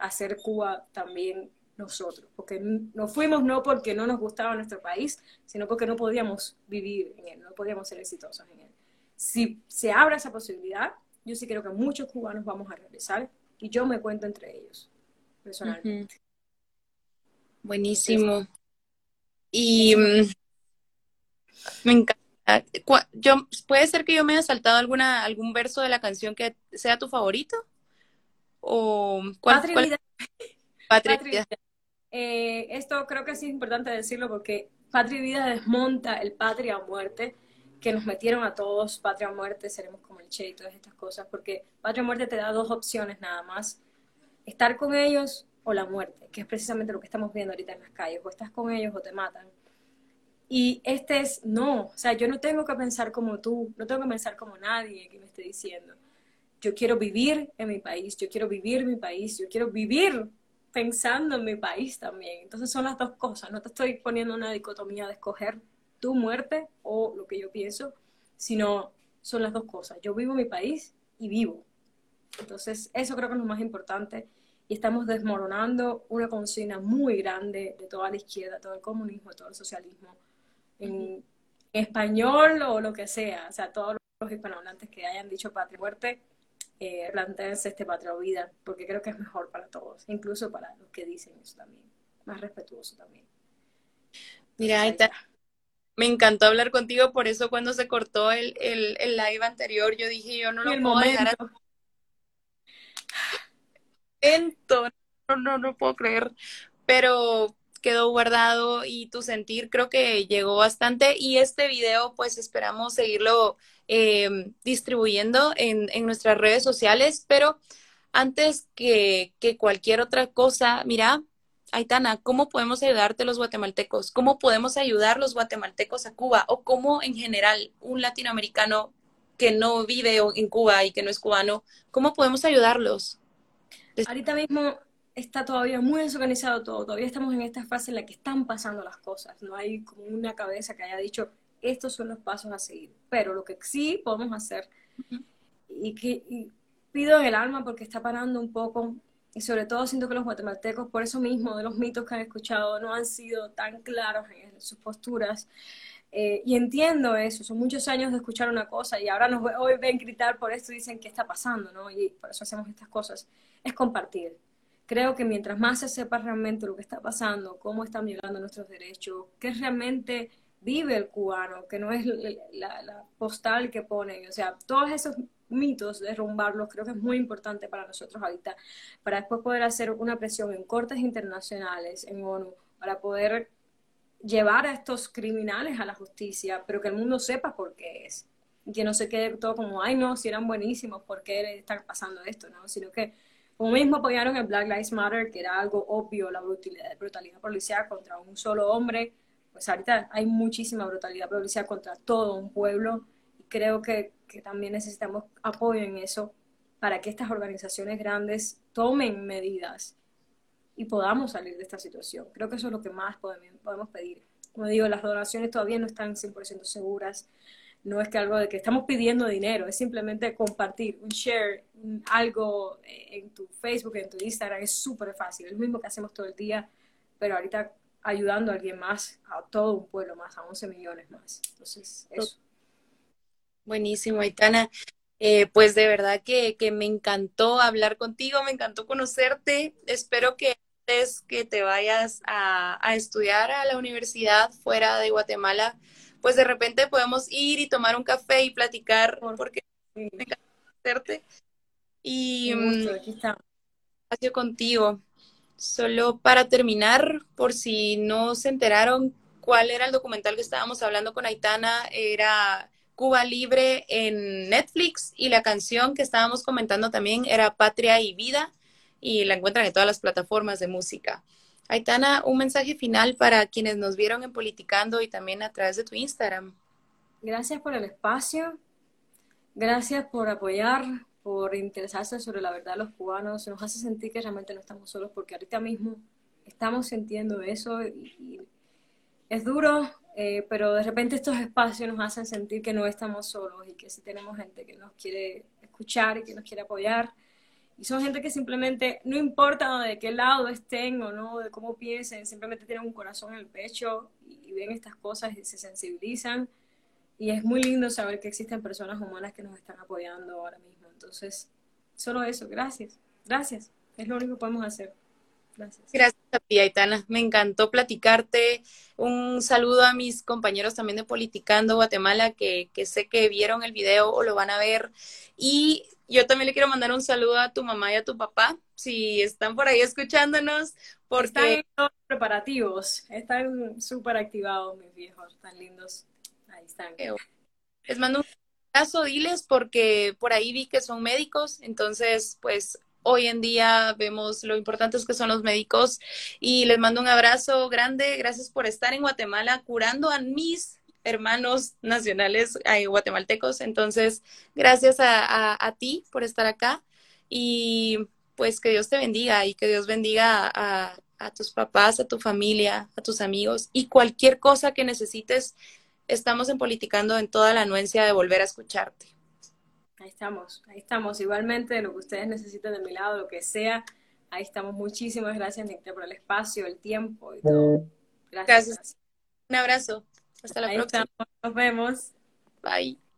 hacer Cuba también nosotros, porque nos fuimos no porque no nos gustaba nuestro país, sino porque no podíamos vivir en él, no podíamos ser exitosos en él. Si se abre esa posibilidad, yo sí creo que muchos cubanos vamos a regresar y yo me cuento entre ellos, personalmente. Buenísimo. Y mm, me encanta. Yo, ¿Puede ser que yo me haya saltado alguna, algún verso de la canción que sea tu favorito? o cuál, Patria, Vida. Eh, esto creo que sí es importante decirlo porque Patria y Vida desmonta el patria o muerte que nos metieron a todos, patria o muerte, seremos como el Che y todas estas cosas, porque patria o muerte te da dos opciones nada más, estar con ellos o la muerte, que es precisamente lo que estamos viendo ahorita en las calles, o estás con ellos o te matan. Y este es, no, o sea, yo no tengo que pensar como tú, no tengo que pensar como nadie que me esté diciendo. Yo quiero vivir en mi país, yo quiero vivir mi país, yo quiero vivir pensando en mi país también. Entonces son las dos cosas, no te estoy poniendo una dicotomía de escoger tu muerte o lo que yo pienso, sino son las dos cosas. Yo vivo mi país y vivo. Entonces eso creo que es lo más importante y estamos desmoronando una consigna muy grande de toda la izquierda, todo el comunismo, todo el socialismo, en español o lo que sea, o sea, todos los hispanohablantes que hayan dicho patria muerte, eh, este patria o vida, porque creo que es mejor para todos, incluso para los que dicen eso también, más respetuoso también. Mira, ahí está. Me encantó hablar contigo, por eso cuando se cortó el, el, el live anterior, yo dije, yo no lo puedo dejar a no, no, no puedo creer, pero quedó guardado y tu sentir creo que llegó bastante y este video pues esperamos seguirlo em, distribuyendo en, en, nuestras redes sociales, pero antes que, que cualquier otra cosa, mira, Aitana, ¿cómo podemos ayudarte los guatemaltecos? ¿Cómo podemos ayudar los guatemaltecos a Cuba? ¿O cómo en general un latinoamericano que no vive en Cuba y que no es cubano, cómo podemos ayudarlos? Ahorita mismo está todavía muy desorganizado todo, todavía estamos en esta fase en la que están pasando las cosas, no hay como una cabeza que haya dicho, estos son los pasos a seguir, pero lo que sí podemos hacer, y que pido en el alma porque está parando un poco, y sobre todo siento que los guatemaltecos, por eso mismo, de los mitos que han escuchado, no han sido tan claros en sus posturas, eh, y entiendo eso, son muchos años de escuchar una cosa y ahora nos hoy ven gritar por esto y dicen qué está pasando, ¿no? Y por eso hacemos estas cosas. Es compartir. Creo que mientras más se sepa realmente lo que está pasando, cómo están violando nuestros derechos, qué realmente vive el cubano, que no es la, postal que ponen, o sea, todos esos mitos, derrumbarlos, creo que es muy importante para nosotros ahorita, para después poder hacer una presión en cortes internacionales, en ONU, para poder llevar a estos criminales a la justicia, pero que el mundo sepa por qué es. Y que no se quede todo como, ay, no, si eran buenísimos, ¿por qué está pasando esto? ¿no? Sino que, como mismo apoyaron el Black Lives Matter, que era algo obvio, la brutalidad, brutalidad policial contra un solo hombre, pues ahorita hay muchísima brutalidad policial contra todo un pueblo. Y creo que, que también necesitamos apoyo en eso para que estas organizaciones grandes tomen medidas y podamos salir de esta situación. Creo que eso es lo que más podemos, pedir. Como digo, las donaciones todavía no están 100% seguras. No es que algo de que estamos pidiendo dinero, es simplemente compartir, un share, algo en tu Facebook, en tu Instagram, es súper fácil. Es lo mismo que hacemos todo el día, pero ahorita ayudando a alguien más, a todo un pueblo más, a 11 millones más. Entonces, eso. Buenísimo, Aitana. Eh, pues de verdad que, que, me encantó hablar contigo, me encantó conocerte. Espero que que te vayas a, estudiar a la universidad fuera de Guatemala, pues de repente podemos ir y tomar un café y platicar, porque me encanta conocerte. Y mm, aquí espacio contigo. Solo para terminar, por si no se enteraron cuál era el documental que estábamos hablando con Aitana, era Cuba Libre en Netflix y la canción que estábamos comentando también era Patria y Vida y la encuentran en todas las plataformas de música. Aitana, un mensaje final para quienes nos vieron en Politicando y también a través de tu Instagram. Gracias por el espacio, gracias por apoyar, por interesarse sobre la verdad de los cubanos. Nos hace sentir que realmente no estamos solos porque ahorita mismo estamos sintiendo eso y, es duro, eh, pero de repente estos espacios nos hacen sentir que no estamos solos y que sí tenemos gente que nos quiere escuchar y que nos quiere apoyar. Y son gente que simplemente, no importa de qué lado estén o no, de cómo piensen, simplemente tienen un corazón en el pecho y, ven estas cosas y se sensibilizan. Y es muy lindo saber que existen personas humanas que nos están apoyando ahora mismo. Entonces, solo eso, gracias. Gracias. Es lo único que podemos hacer. Gracias. Gracias a ti, Aitana. Me encantó platicarte. Un saludo a mis compañeros también de Politicando Guatemala que, que sé que vieron el video o lo van a ver. Y yo también le quiero mandar un saludo a tu mamá y a tu papá, si están por ahí escuchándonos, porque... Están todos preparativos, están súper activados mis viejos, tan lindos. Ahí están. Les mando un abrazo, diles, porque por ahí vi que son médicos, entonces, pues, hoy en día vemos lo importantes que son los médicos y les mando un abrazo grande. Gracias por estar en Guatemala curando a mis hermanos nacionales eh, guatemaltecos. Entonces, gracias a, ti por estar acá y pues que Dios te bendiga y que Dios bendiga a, a tus papás, a tu familia, a tus amigos y cualquier cosa que necesites. Estamos en Politicando en toda la anuencia de volver a escucharte. Ahí estamos, ahí estamos. Igualmente, lo que ustedes necesiten de mi lado, lo que sea, ahí estamos. Muchísimas gracias, por el espacio, el tiempo y todo. Gracias. Un abrazo. Hasta la próxima. Nos vemos. Bye.